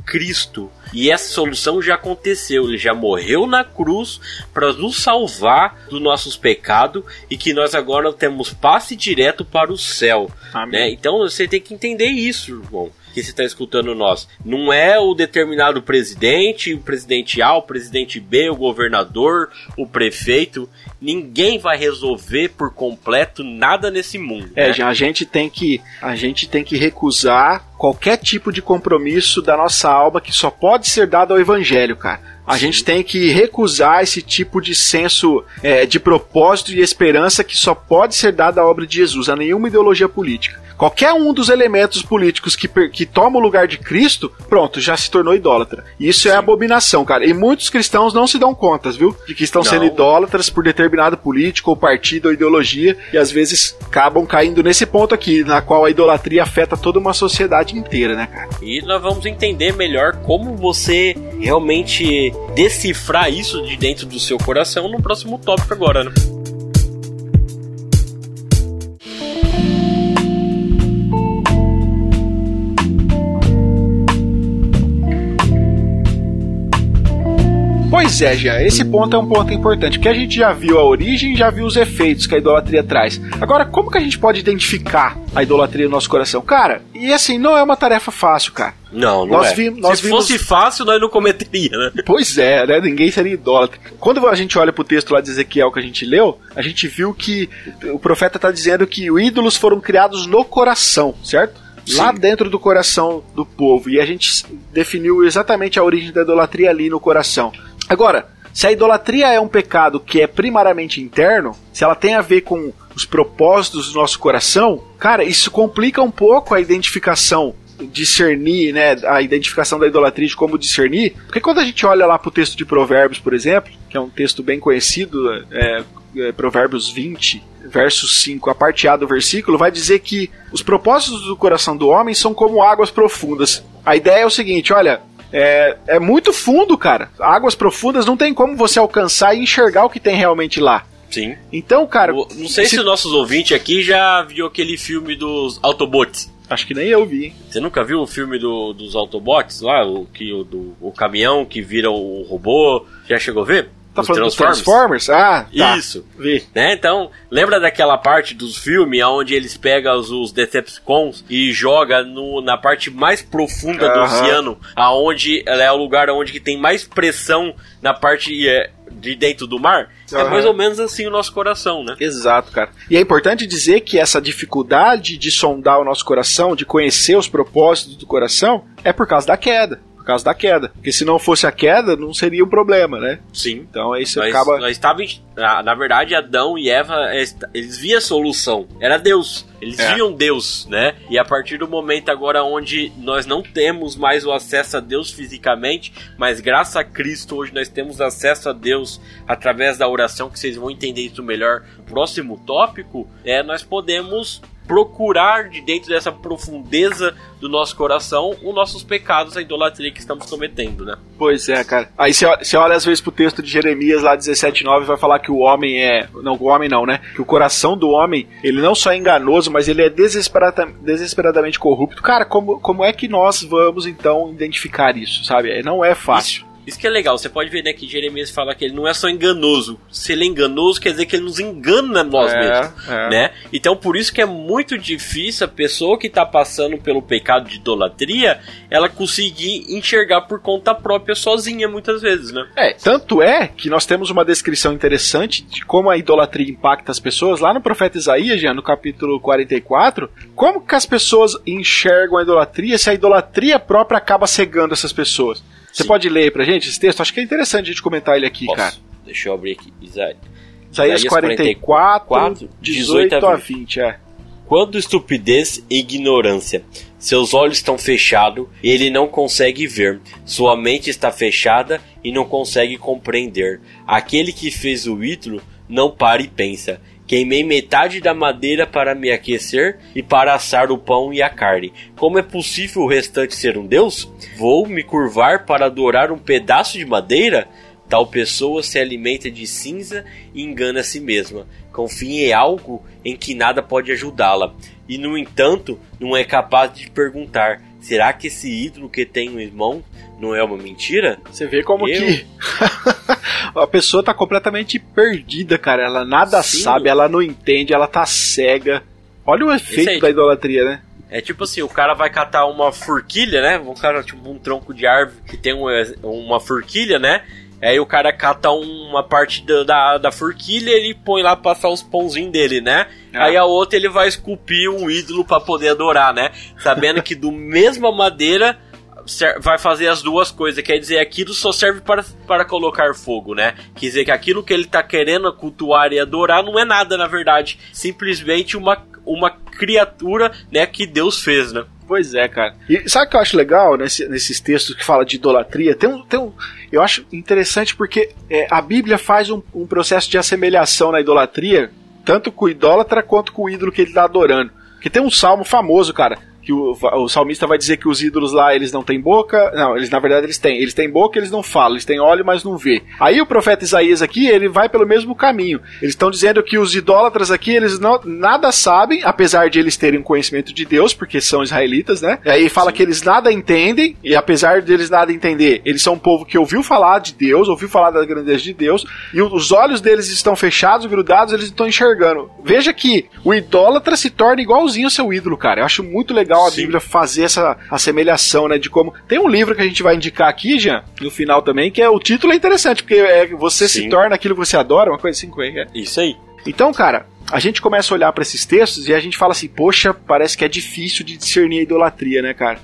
Cristo. E essa solução já aconteceu, ele já morreu na cruz para nos salvar dos nossos pecados e que nós agora temos passe direto para o céu. Né? Então você tem que entender isso, irmão que você está escutando nós. Não é o determinado presidente, o presidente A, o presidente B, o governador, o prefeito. Ninguém vai resolver por completo nada nesse mundo. É, né? a gente tem que a gente tem que recusar qualquer tipo de compromisso da nossa alma que só pode ser dado ao evangelho, cara. A Sim. gente tem que recusar esse tipo de senso é, de propósito e esperança que só pode ser dado à obra de Jesus, a nenhuma ideologia política. Qualquer um dos elementos políticos que, que toma o lugar de Cristo, pronto, já se tornou idólatra. Isso é Sim. é abominação, cara. E muitos cristãos não se dão contas, viu? De que estão não. sendo idólatras por determinado político ou partido ou ideologia e às vezes acabam caindo nesse ponto aqui, na qual a idolatria afeta toda uma sociedade inteira, né, cara? E nós vamos entender melhor como você realmente decifrar isso de dentro do seu coração no próximo tópico agora, né? Pois é, Jean, esse ponto é um ponto importante, porque a gente já viu a origem, já viu os efeitos que a idolatria traz. Agora, como que a gente pode identificar a idolatria no nosso coração? Cara, e assim, não é uma tarefa fácil, cara. Não, não Nós é. vimos- nós Se vimos- fosse fácil, nós não cometeria, né? Pois é, né? Ninguém seria idólatra. Quando a gente olha pro texto lá de Ezequiel que a gente leu, a gente viu que o profeta está dizendo que os ídolos foram criados no coração, certo? Lá Sim. dentro do coração do povo. E a gente definiu exatamente a origem da idolatria ali no coração. Agora, se a idolatria é um pecado que é primariamente interno, se ela tem a ver com os propósitos do nosso coração, cara, isso complica um pouco a identificação discernir, né, a identificação da idolatria de como discernir, porque quando a gente olha lá pro texto de Provérbios, por exemplo, que é um texto bem conhecido, é, é, Provérbios 20, verso 5, a parte A do versículo, vai dizer que os propósitos do coração do homem são como águas profundas. A ideia é o seguinte, olha, é, é muito fundo, cara. Águas profundas não tem como você alcançar e enxergar o que tem realmente lá. Sim. Então, cara, não sei se, os nossos ouvintes aqui já viu aquele filme dos Autobots. acho que nem eu vi. hein? Você nunca viu o filme do- dos Autobots lá? O, que, o, do, o caminhão que vira o robô? Já chegou a ver? Tá falando dos Transformers? Ah, tá. Isso. Vi. Né? Então, lembra daquela parte dos filmes onde eles pegam os, os Decepticons e joga no, na parte mais profunda do oceano, aonde é o lugar onde que tem mais pressão na parte é, de dentro do mar? É mais ou menos assim o nosso coração, né? Exato, cara. E é importante dizer que essa dificuldade de sondar o nosso coração, de conhecer os propósitos do coração, é por causa da queda. Por causa da queda. Porque se não fosse a queda, não seria um problema, né? Sim. Então aí você Nós, acaba. nós na, verdade, Adão e Eva, eles, eles viam a solução. Era Deus. Eles É. viam Deus, né? E a partir do momento agora onde nós não temos mais o acesso a Deus fisicamente, mas graças a Cristo hoje nós temos acesso a Deus através da oração, que vocês vão entender isso melhor no próximo tópico, é nós podemos procurar de dentro dessa profundeza do nosso coração os nossos pecados, a idolatria que estamos cometendo, né? Pois é, cara. Aí você olha, olha às vezes pro texto de Jeremias lá 17:9 vai falar que o homem é, não, o homem não, né? Que o coração do homem, ele não só é enganoso, mas ele é desesperada, desesperadamente corrupto. Cara, como, como é que nós vamos então identificar isso, sabe? Não é fácil. Isso que é legal, você pode ver né, que Jeremias fala que ele não é só enganoso. Se ele é enganoso, quer dizer que ele nos engana nós É, mesmos. é. Né? Então por isso que é muito difícil a pessoa que está passando pelo pecado de idolatria, ela conseguir enxergar por conta própria sozinha, muitas vezes, né? É, tanto é que nós temos uma descrição interessante de como a idolatria impacta as pessoas lá no profeta Isaías, já no capítulo 44. Como que as pessoas enxergam a idolatria se a idolatria própria acaba cegando essas pessoas? Você Sim. pode ler pra gente esse texto? Acho que é interessante a gente comentar ele aqui, Posso? cara. Deixa eu abrir aqui. Isaías. Isaías Isaías 44, 44, 18 a 20, é. Quando estupidez e ignorância. Seus olhos estão fechados e ele não consegue ver. Sua mente está fechada e não consegue compreender. Aquele que fez o ídolo não para e pensa. Queimei metade da madeira para me aquecer e para assar o pão e a carne. Como é possível o restante ser um deus? Vou me curvar para adorar um pedaço de madeira? Tal pessoa se alimenta de cinza e engana a si mesma. Confia em algo em que nada pode ajudá-la. E, no entanto, não é capaz de perguntar: será que esse ídolo que tenho em mão não é uma mentira? Você vê como Eu? que a pessoa tá completamente perdida, cara. Ela nada Sim. sabe, ela não entende, ela tá cega. Olha o efeito aí. da idolatria, né? É tipo assim, o cara vai catar uma forquilha, né? Um cara, tipo, um tronco de árvore que tem um- uma forquilha, né? Aí o cara cata uma parte da, da, da forquilha e ele põe lá pra passar os pãozinhos dele, né? Ah. Aí a outra ele vai esculpir um ídolo pra poder adorar, né? Sabendo que do mesma madeira vai fazer as duas coisas. Quer dizer, aquilo só serve para, para colocar fogo, né? Quer dizer que aquilo que ele tá querendo cultuar e adorar não é nada, na verdade. Simplesmente uma, uma criatura, né, que Deus fez, né? Pois é, cara. E sabe o que eu acho legal nesse- nesses textos que fala de idolatria? Tem um, tem um, eu acho interessante porque é, a Bíblia faz um, um processo de assemelhação na idolatria, tanto com o idólatra quanto com o ídolo que ele está adorando. Que tem um salmo famoso, cara, que o, o salmista vai dizer que os ídolos lá, eles não têm boca. Não, eles na verdade eles têm. Eles têm boca, eles não falam. Eles têm olho, mas não vê. Aí o profeta Isaías aqui, ele vai pelo mesmo caminho. Eles estão dizendo que os idólatras aqui, eles não, nada sabem, apesar de eles terem conhecimento de Deus, porque são israelitas, né? E aí fala Sim. que eles nada entendem, e apesar deles nada entender, eles são um povo que ouviu falar de Deus, ouviu falar da grandeza de Deus, e os olhos deles estão fechados, grudados, eles estão enxergando. Veja que o idólatra se torna igualzinho ao seu ídolo, cara. Eu acho muito legal a Sim. Bíblia fazer essa assemelhação, né? De como. Tem um livro que a gente vai indicar aqui, Jean, no final também, que é o título é interessante, porque é, você Sim. se torna aquilo que você adora, uma coisa assim, é é? Isso aí. Então, cara, a gente começa a olhar para esses textos e a gente fala assim, poxa, parece que é difícil de discernir a idolatria, né, cara?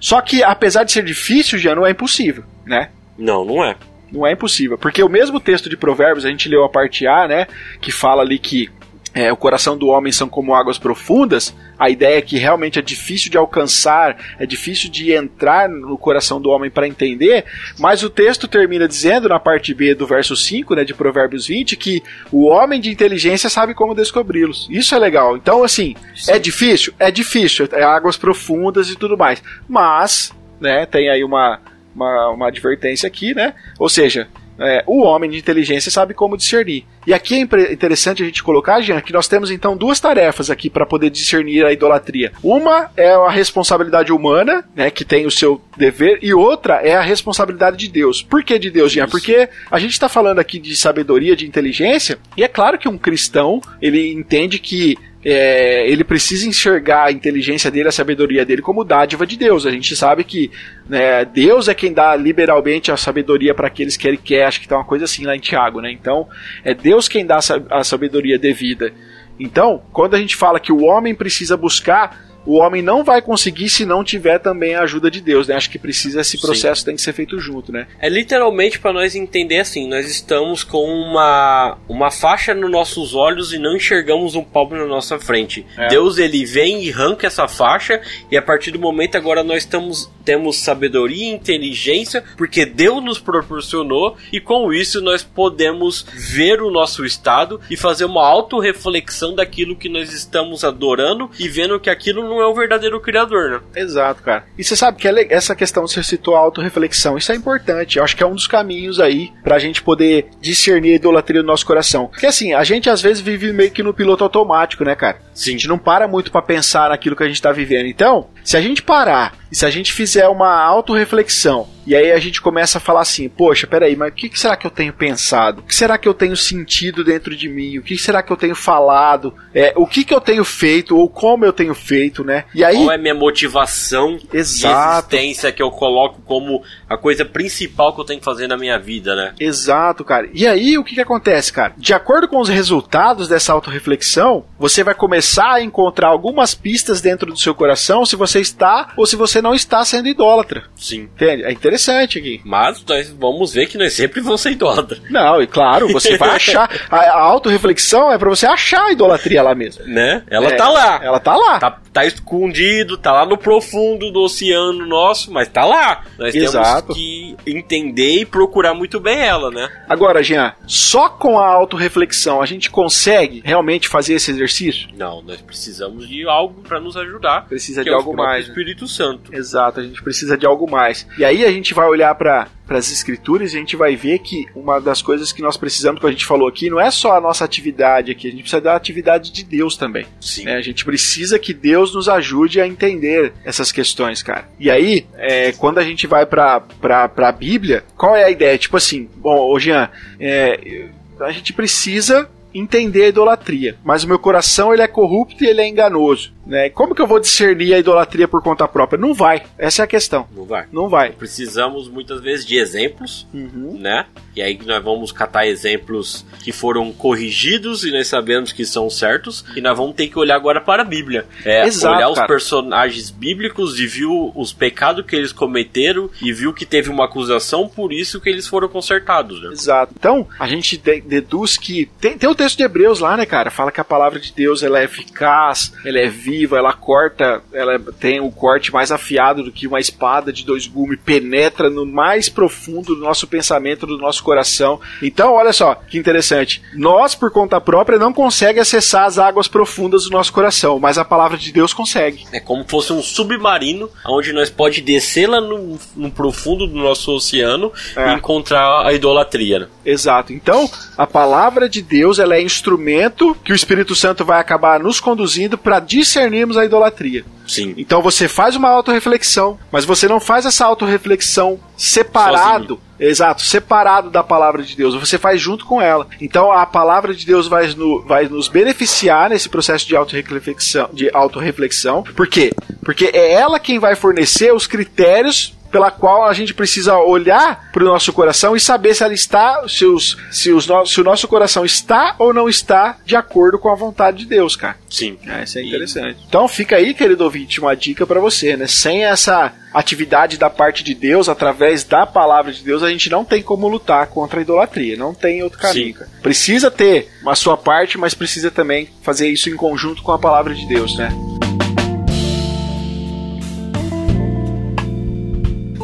Só que, apesar de ser difícil, já não é impossível, né? Não, não é. Não é impossível, porque o mesmo texto de Provérbios, a gente leu a parte A, né, que fala ali que é, o coração do homem são como águas profundas, a ideia é que realmente é difícil de alcançar, é difícil de entrar no coração do homem para entender, mas o texto termina dizendo na parte B do verso 5, né, de Provérbios 20, que o homem de inteligência sabe como descobri-los. Isso é legal. Então, assim, Sim. é difícil? É difícil, é águas profundas e tudo mais. Mas, né, tem aí uma, uma, uma advertência aqui, né? Ou seja, é, o homem de inteligência sabe como discernir. E aqui é interessante a gente colocar, Jean, que nós temos então duas tarefas aqui para poder discernir a idolatria. Uma é a responsabilidade humana, né, que tem o seu dever, e outra é a responsabilidade de Deus. Por que de Deus, Jean? Porque a gente está falando aqui de sabedoria, de inteligência, e é claro que um cristão ele entende que é, ele precisa enxergar a inteligência dele, a sabedoria dele como dádiva de Deus. A gente sabe que né, Deus é quem dá liberalmente a sabedoria para aqueles que ele quer. Acho que tá uma coisa assim lá em Tiago, né? Então, é Deus quem dá a sabedoria devida. Então, quando a gente fala que o homem precisa buscar o homem não vai conseguir se não tiver também a ajuda de Deus, né? Acho que precisa esse processo Sim. tem que ser feito junto, né? É literalmente para nós entender assim, nós estamos com uma uma faixa nos nossos olhos e não enxergamos um palmo na nossa frente. É. Deus ele vem e arranca essa faixa e a partir do momento agora nós estamos temos sabedoria e inteligência porque Deus nos proporcionou e com isso nós podemos ver o nosso estado e fazer uma autorreflexão daquilo que nós estamos adorando e vendo que aquilo não é o verdadeiro criador, né? Exato, cara. E você sabe que é essa questão que você citou a autorreflexão, isso é importante. Eu acho que é um dos caminhos aí pra gente poder discernir a idolatria do nosso coração. Porque assim, a gente às vezes vive meio que no piloto automático, né, cara? Sim. A gente não para muito para pensar naquilo que a gente tá vivendo. Então, se a gente parar e se a gente fizer uma autorreflexão e aí a gente começa a falar assim: poxa, peraí, mas o que será que eu tenho pensado? O que será que eu tenho sentido dentro de mim? O que será que eu tenho falado? É, o que, que eu tenho feito ou como eu tenho feito, né? E aí. Qual é a minha motivação Exato. de existência que eu coloco como a coisa principal que eu tenho que fazer na minha vida, né? Exato, cara. E aí o que, que acontece, cara? De acordo com os resultados dessa autorreflexão, você vai começar a encontrar algumas pistas dentro do seu coração se você está ou se você não está sendo idólatra. Sim. Entende? É interessante aqui. Mas nós vamos ver que nós sempre vamos ser idólatras. Não, e claro, você vai achar. A, a autorreflexão é para você achar a idolatria lá mesmo. Né? Ela é, tá lá. Ela tá lá. Tá, tá escondido, tá lá no profundo do oceano nosso, mas tá lá. Nós Exato. temos que entender e procurar muito bem ela, né? Agora, Jean, só com a autorreflexão a gente consegue realmente fazer esse exercício? Não, nós precisamos de algo para nos ajudar. Precisa de é algo mais. Né? Espírito Santo. Exato, a gente precisa de algo mais. E aí a gente gente vai olhar para as escrituras e a gente vai ver que uma das coisas que nós precisamos, que a gente falou aqui, não é só a nossa atividade aqui, a gente precisa da atividade de Deus também. Sim. Né? A gente precisa que Deus nos ajude a entender essas questões, cara. E aí, é, quando a gente vai para a Bíblia, qual é a ideia? Tipo assim, bom, ô Jean, é, a gente precisa entender a idolatria, mas o meu coração ele é corrupto e ele é enganoso. Né? Como que eu vou discernir a idolatria por conta própria? Não vai. Essa é a questão. Não vai. Não vai. Precisamos muitas vezes de exemplos, uhum. né? E aí nós vamos catar exemplos que foram corrigidos e nós sabemos que são certos. E nós vamos ter que olhar agora para a Bíblia. É, Exato, olhar os cara. personagens bíblicos e viu os pecados que eles cometeram e viu que teve uma acusação, por isso que eles foram consertados. Né? Exato. Então, a gente deduz que. Tem, tem o texto de Hebreus lá, né, cara? Fala que a palavra de Deus ela é eficaz, ela é viva viva, ela corta, ela tem um corte mais afiado do que uma espada de dois gumes, penetra no mais profundo do nosso pensamento, do nosso coração. Então, olha só, que interessante. Nós, por conta própria, não consegue acessar as águas profundas do nosso coração, mas a palavra de Deus consegue. É como se fosse um submarino, onde nós pode descer lá no, no profundo do nosso oceano é. e encontrar a idolatria. Né? Exato. Então, a palavra de Deus ela é instrumento que o Espírito Santo vai acabar nos conduzindo para discernirmos a idolatria. Sim. Então você faz uma autorreflexão, mas você não faz essa autorreflexão separado. Sozinho. Exato, separado da palavra de Deus. Você faz junto com ela. Então a palavra de Deus vai, no, vai nos beneficiar nesse processo de autorreflexão, de autorreflexão. Por quê? Porque é ela quem vai fornecer os critérios pela qual a gente precisa olhar para o nosso coração e saber se ela está, se, os, se, os no, se o nosso coração está ou não está de acordo com a vontade de Deus, cara. Sim. É, isso é interessante. E... Então fica aí, querido ouvinte, uma dica para você, né? Sem essa atividade da parte de Deus, através da palavra de Deus, a gente não tem como lutar contra a idolatria. Não tem outro caminho. Cara. Precisa ter a sua parte, mas precisa também fazer isso em conjunto com a palavra de Deus, né?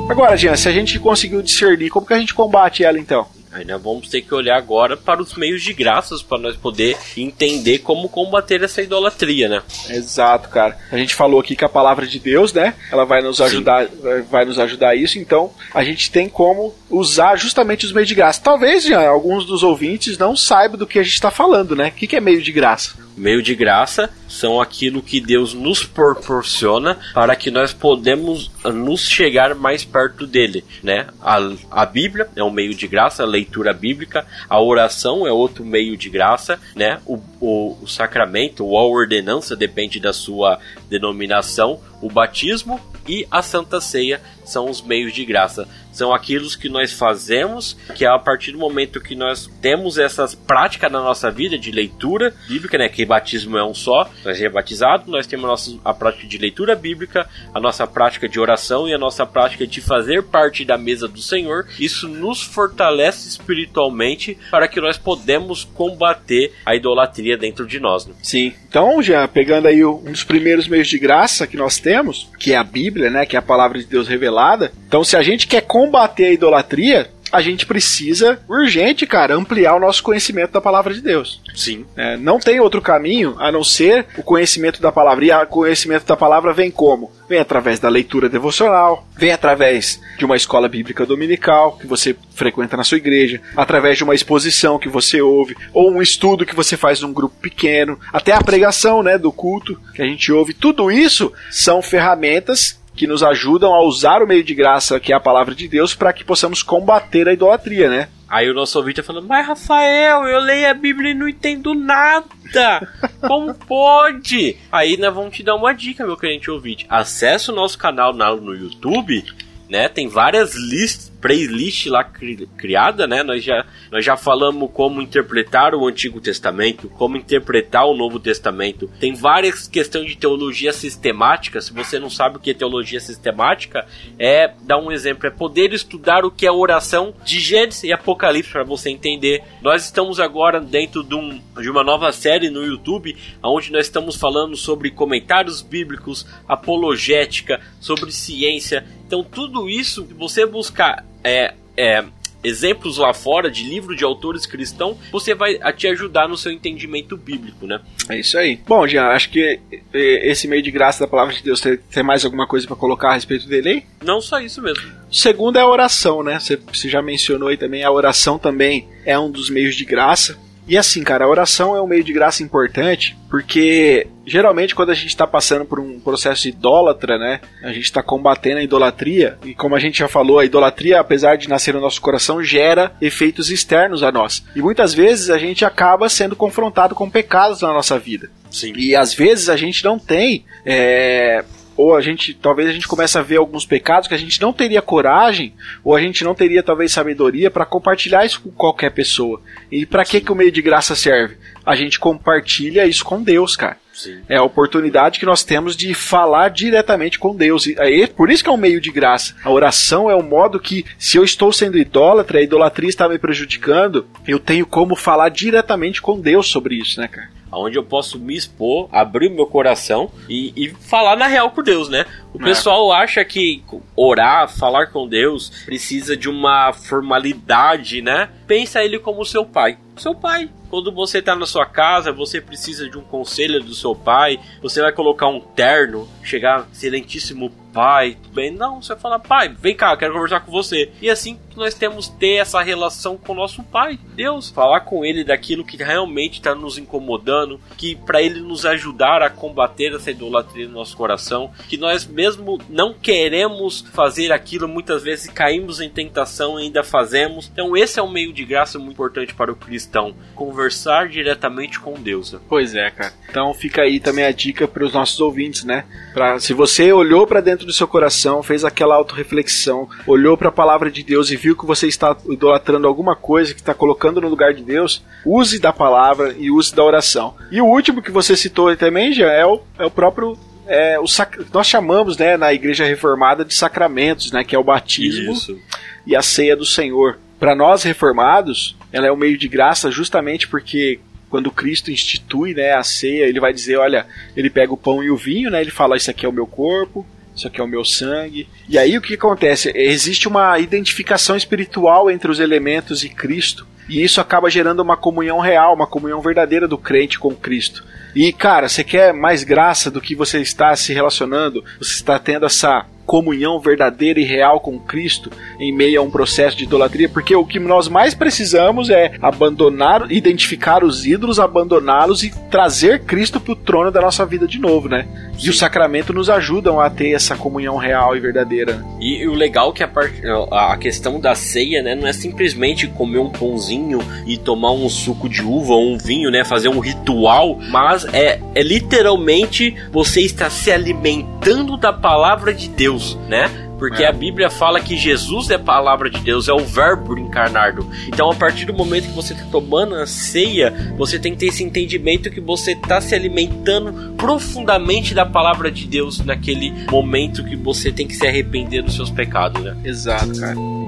Agora, Jean, se a gente conseguiu discernir, como que a gente combate ela então? Ainda vamos ter que olhar agora para os meios de graças para nós poder entender como combater essa idolatria, né? Exato, cara. A gente falou aqui que a palavra de Deus, né? Ela vai nos ajudar, Sim. vai nos ajudar a isso. Então, a gente tem como usar justamente os meios de graça. Talvez, Jean, alguns dos ouvintes não saibam do que a gente está falando, né? O que, que é meio de graça? Meio de graça são aquilo que Deus nos proporciona para que nós podemos nos chegar mais perto dele, né? A, a Bíblia é um meio de graça, a leitura bíblica, a oração é outro meio de graça, né? O, o, o sacramento ou a ordenança depende da sua denominação, o batismo e a Santa Ceia são os meios de graça. São aqueles que nós fazemos, que é a partir do momento que nós temos essas práticas na nossa vida de leitura bíblica, né? Que batismo é um só, nós é batizado, nós temos a, nossa, a prática de leitura bíblica, a nossa prática de oração e a nossa prática de fazer parte da mesa do Senhor. Isso nos fortalece espiritualmente para que nós podemos combater a idolatria dentro de nós. Né? Sim. Então, já pegando aí um dos primeiros meios de graça que nós temos, que é a Bíblia, né? Que é a palavra de Deus revelada. Então, se a gente quer combater a idolatria, a gente precisa, urgente, cara, ampliar o nosso conhecimento da palavra de Deus. Sim. É, não tem outro caminho a não ser o conhecimento da palavra. E o conhecimento da palavra vem como? Vem através da leitura devocional, vem através de uma escola bíblica dominical que você frequenta na sua igreja, através de uma exposição que você ouve, ou um estudo que você faz num grupo pequeno, até a pregação, né, do culto que a gente ouve. Tudo isso são ferramentas que nos ajudam a usar o meio de graça, que é a palavra de Deus, para que possamos combater a idolatria, né? Aí o nosso ouvinte tá falando, mas Rafael, eu leio a Bíblia e não entendo nada. Como pode? Aí nós vamos te dar uma dica, meu cliente ouvinte. Acesse o nosso canal no YouTube, né? Tem várias listas playlist lá cri criada, né? Nós já, nós já falamos como interpretar o Antigo Testamento, como interpretar o Novo Testamento. Tem várias questões de teologia sistemática. Se você não sabe o que é teologia sistemática, é dar um exemplo, é poder estudar o que é oração de Gênesis e Apocalipse para você entender. Nós estamos agora dentro de, um, de uma nova série no YouTube, onde nós estamos falando sobre comentários bíblicos, apologética, sobre ciência. Então tudo isso, você buscar é, é, exemplos lá fora de livro de autores cristãos, você vai te ajudar no seu entendimento bíblico, né? É isso aí. Bom, Jean, acho que é, esse meio de graça da palavra de Deus tem, mais alguma coisa para colocar a respeito dele aí? Não só isso mesmo. Segundo é a oração, né? Você, você já mencionou aí também, a oração também é um dos meios de graça. E assim, cara, a oração é um meio de graça importante, porque geralmente quando a gente está passando por um processo idólatra, né, a gente está combatendo a idolatria, e como a gente já falou, a idolatria, apesar de nascer no nosso coração, gera efeitos externos a nós. E muitas vezes a gente acaba sendo confrontado com pecados na nossa vida. Sim. E às vezes a gente não tem é, ou a gente talvez a gente comece a ver alguns pecados que a gente não teria coragem ou a gente não teria talvez sabedoria para compartilhar isso com qualquer pessoa. E para que que o meio de graça serve? A gente compartilha isso com Deus, cara. Sim. É a oportunidade que nós temos de falar diretamente com Deus. E é por isso que é um meio de graça. A oração é um modo que, se eu estou sendo idólatra, a idolatria está me prejudicando, eu tenho como falar diretamente com Deus sobre isso, né, cara? onde eu posso me expor, abrir o meu coração e, e falar na real com Deus, né? O é. pessoal acha que orar, falar com Deus, precisa de uma formalidade, né? Pensa ele como seu pai. Seu pai. Quando você está na sua casa, você precisa de um conselho do seu pai, você vai colocar um terno, chegar, excelentíssimo pai, bem, não, você fala, pai, vem cá, quero conversar com você. E assim nós temos ter essa relação com o nosso pai, Deus, falar com ele daquilo que realmente está nos incomodando, que para ele nos ajudar a combater essa idolatria no nosso coração, que nós mesmo não queremos fazer aquilo, muitas vezes caímos em tentação e ainda fazemos. Então esse é um meio de graça muito importante para o cristão, conversar diretamente com Deus. Pois é, cara. Então fica aí também a dica para os nossos ouvintes, né? Para se você olhou para dentro do seu coração, fez aquela autorreflexão, olhou para a palavra de Deus e viu que você está idolatrando alguma coisa que está colocando no lugar de Deus, use da palavra e use da oração. E o último que você citou também já é o, é o próprio é, o sac... nós chamamos né, na igreja reformada de sacramentos, né, que é o batismo Isso. e a ceia do Senhor. Para nós reformados, ela é um meio de graça justamente porque quando Cristo institui né, a ceia, ele vai dizer, olha, ele pega o pão e o vinho, né, ele fala, isso aqui é o meu corpo, isso aqui é o meu sangue. E aí o que acontece? Existe uma identificação espiritual entre os elementos e Cristo. E isso acaba gerando uma comunhão real, uma comunhão verdadeira do crente com Cristo. E, cara, você quer mais graça do que você está se relacionando? Você está tendo essa comunhão verdadeira e real com Cristo em meio a um processo de idolatria, porque o que nós mais precisamos é abandonar, identificar os ídolos, abandoná-los e trazer Cristo para o trono da nossa vida de novo, né? E os sacramentos nos ajudam a ter essa comunhão real e verdadeira. E, e o legal é que a, part... a questão da ceia, né, não é simplesmente comer um pãozinho e tomar um suco de uva ou um vinho, né, fazer um ritual, mas é, é literalmente você está se alimentando da palavra de Deus Deus, né? Porque é. a Bíblia fala que Jesus é a palavra de Deus, é o verbo encarnado. Então, a partir do momento que você está tomando a ceia, você tem que ter esse entendimento que você está se alimentando profundamente da palavra de Deus naquele momento que você tem que se arrepender dos seus pecados, né? Exato, cara.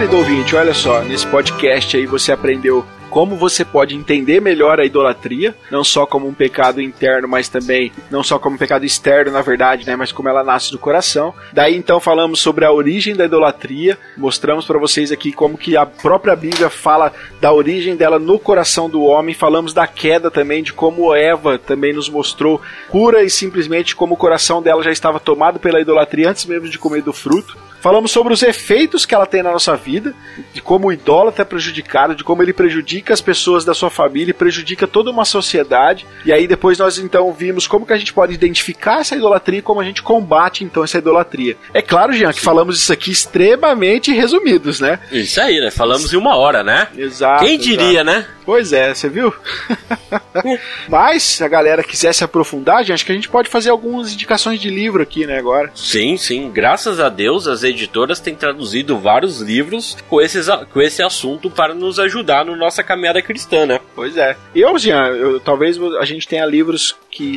Querido ouvinte, olha só, nesse podcast aí você aprendeu como você pode entender melhor a idolatria, não só como um pecado interno, mas também não só como um pecado externo, na verdade, né, mas como ela nasce do coração. Daí então falamos sobre a origem da idolatria, mostramos para vocês aqui como que a própria Bíblia fala da origem dela no coração do homem, falamos da queda também, de como Eva também nos mostrou pura e simplesmente como o coração dela já estava tomado pela idolatria antes mesmo de comer do fruto. Falamos sobre os efeitos que ela tem na nossa vida, de como o idólatra é prejudicado, de como ele prejudica as pessoas da sua família e prejudica toda uma sociedade. E aí depois nós então vimos como que a gente pode identificar essa idolatria e como a gente combate então essa idolatria. É claro, Jean, que falamos isso aqui extremamente resumidos, né? Isso aí, né? Falamos em uma hora, né? Exato. Quem diria, exato. né? Pois é, você viu? Mas, se a galera quiser se aprofundar, gente, acho que a gente pode fazer algumas indicações de livro aqui, né, agora. Sim, sim. Graças a Deus, as editoras têm traduzido vários livros com, esses, com esse assunto para nos ajudar na nossa caminhada cristã, né? Pois é. Eu, Jean, eu, talvez a gente tenha livros que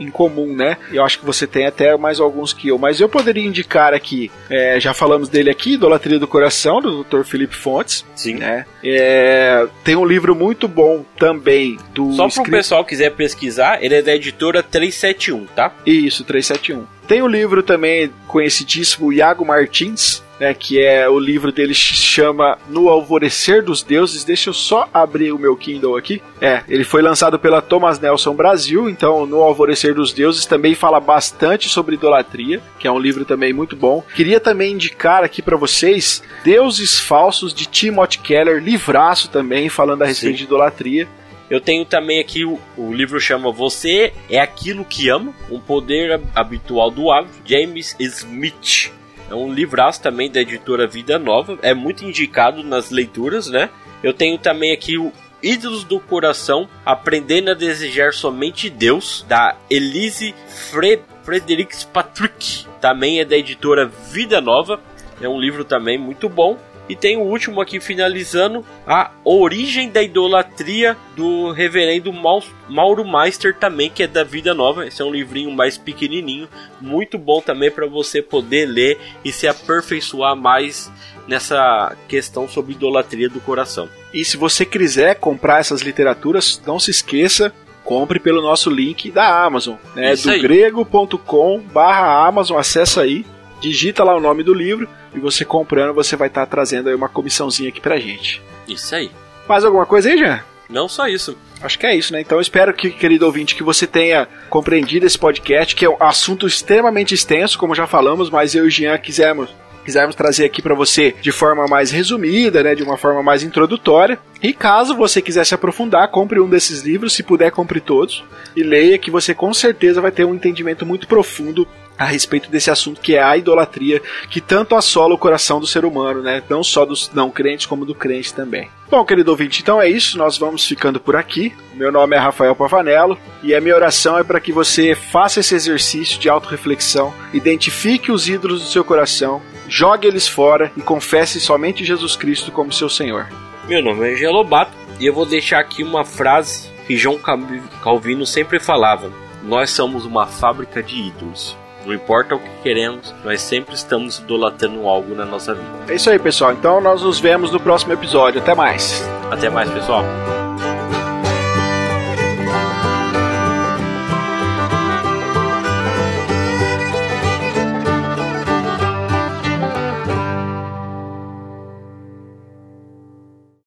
em comum, né? Eu acho que você tem até mais alguns que eu, mas eu poderia indicar aqui, é, já falamos dele aqui, Idolatria do Coração, do Dr. Felipe Fontes. Sim. Né? É, tem um livro muito bom também do. Só para o pessoal quiser pesquisar, ele é da editora 371, tá? Isso, 371. Tem o um livro também conhecidíssimo Iago Martins, né, que é o livro dele chama No Alvorecer dos Deuses. Deixa eu só abrir o meu Kindle aqui. É, ele foi lançado pela Thomas Nelson Brasil, então No Alvorecer dos Deuses também fala bastante sobre idolatria, que é um livro também muito bom. Queria também indicar aqui para vocês Deuses Falsos de Timothy Keller, livraço também falando a respeito Sim. de idolatria. Eu tenho também aqui o, o, livro chama Você é aquilo que ama, um poder habitual do hábito, James Smith. É um livraço também da editora Vida Nova. É muito indicado nas leituras, né? Eu tenho também aqui o Ídolos do Coração, Aprendendo a Desejar Somente Deus, da Elise Fre Fredericks Patrick. Também é da editora Vida Nova. É um livro também muito bom. E tem o último aqui finalizando, A Origem da Idolatria do Reverendo Mauro Meister também, que é da Vida Nova. Esse é um livrinho mais pequenininho, muito bom também para você poder ler e se aperfeiçoar mais nessa questão sobre idolatria do coração. E se você quiser comprar essas literaturas, não se esqueça, compre pelo nosso link da Amazon, né? Do grego.com/amazon, acessa aí, digita lá o nome do livro e você comprando, você vai estar tá trazendo aí uma comissãozinha aqui pra gente. Isso aí. Mais alguma coisa aí, Jean? Não só isso. Acho que é isso, né? Então eu espero que, querido ouvinte, que você tenha compreendido esse podcast, que é um assunto extremamente extenso, como já falamos, mas eu e o Jean quisemos quisermos trazer aqui para você de forma mais resumida, né, de uma forma mais introdutória. E caso você quiser se aprofundar, compre um desses livros, se puder, compre todos e leia que você com certeza vai ter um entendimento muito profundo a respeito desse assunto que é a idolatria, que tanto assola o coração do ser humano, né? Não só dos não crentes, como do crente também. Bom, querido ouvinte, então é isso, nós vamos ficando por aqui. Meu nome é Rafael Pavanello e a minha oração é para que você faça esse exercício de autorreflexão, identifique os ídolos do seu coração, jogue eles fora e confesse somente Jesus Cristo como seu Senhor. Meu nome é Gelobato e eu vou deixar aqui uma frase que João Calvino sempre falava: Nós somos uma fábrica de ídolos. Não importa o que queremos, nós sempre estamos idolatrando algo na nossa vida. É isso aí, pessoal. Então nós nos vemos no próximo episódio. Até mais. Até mais, pessoal.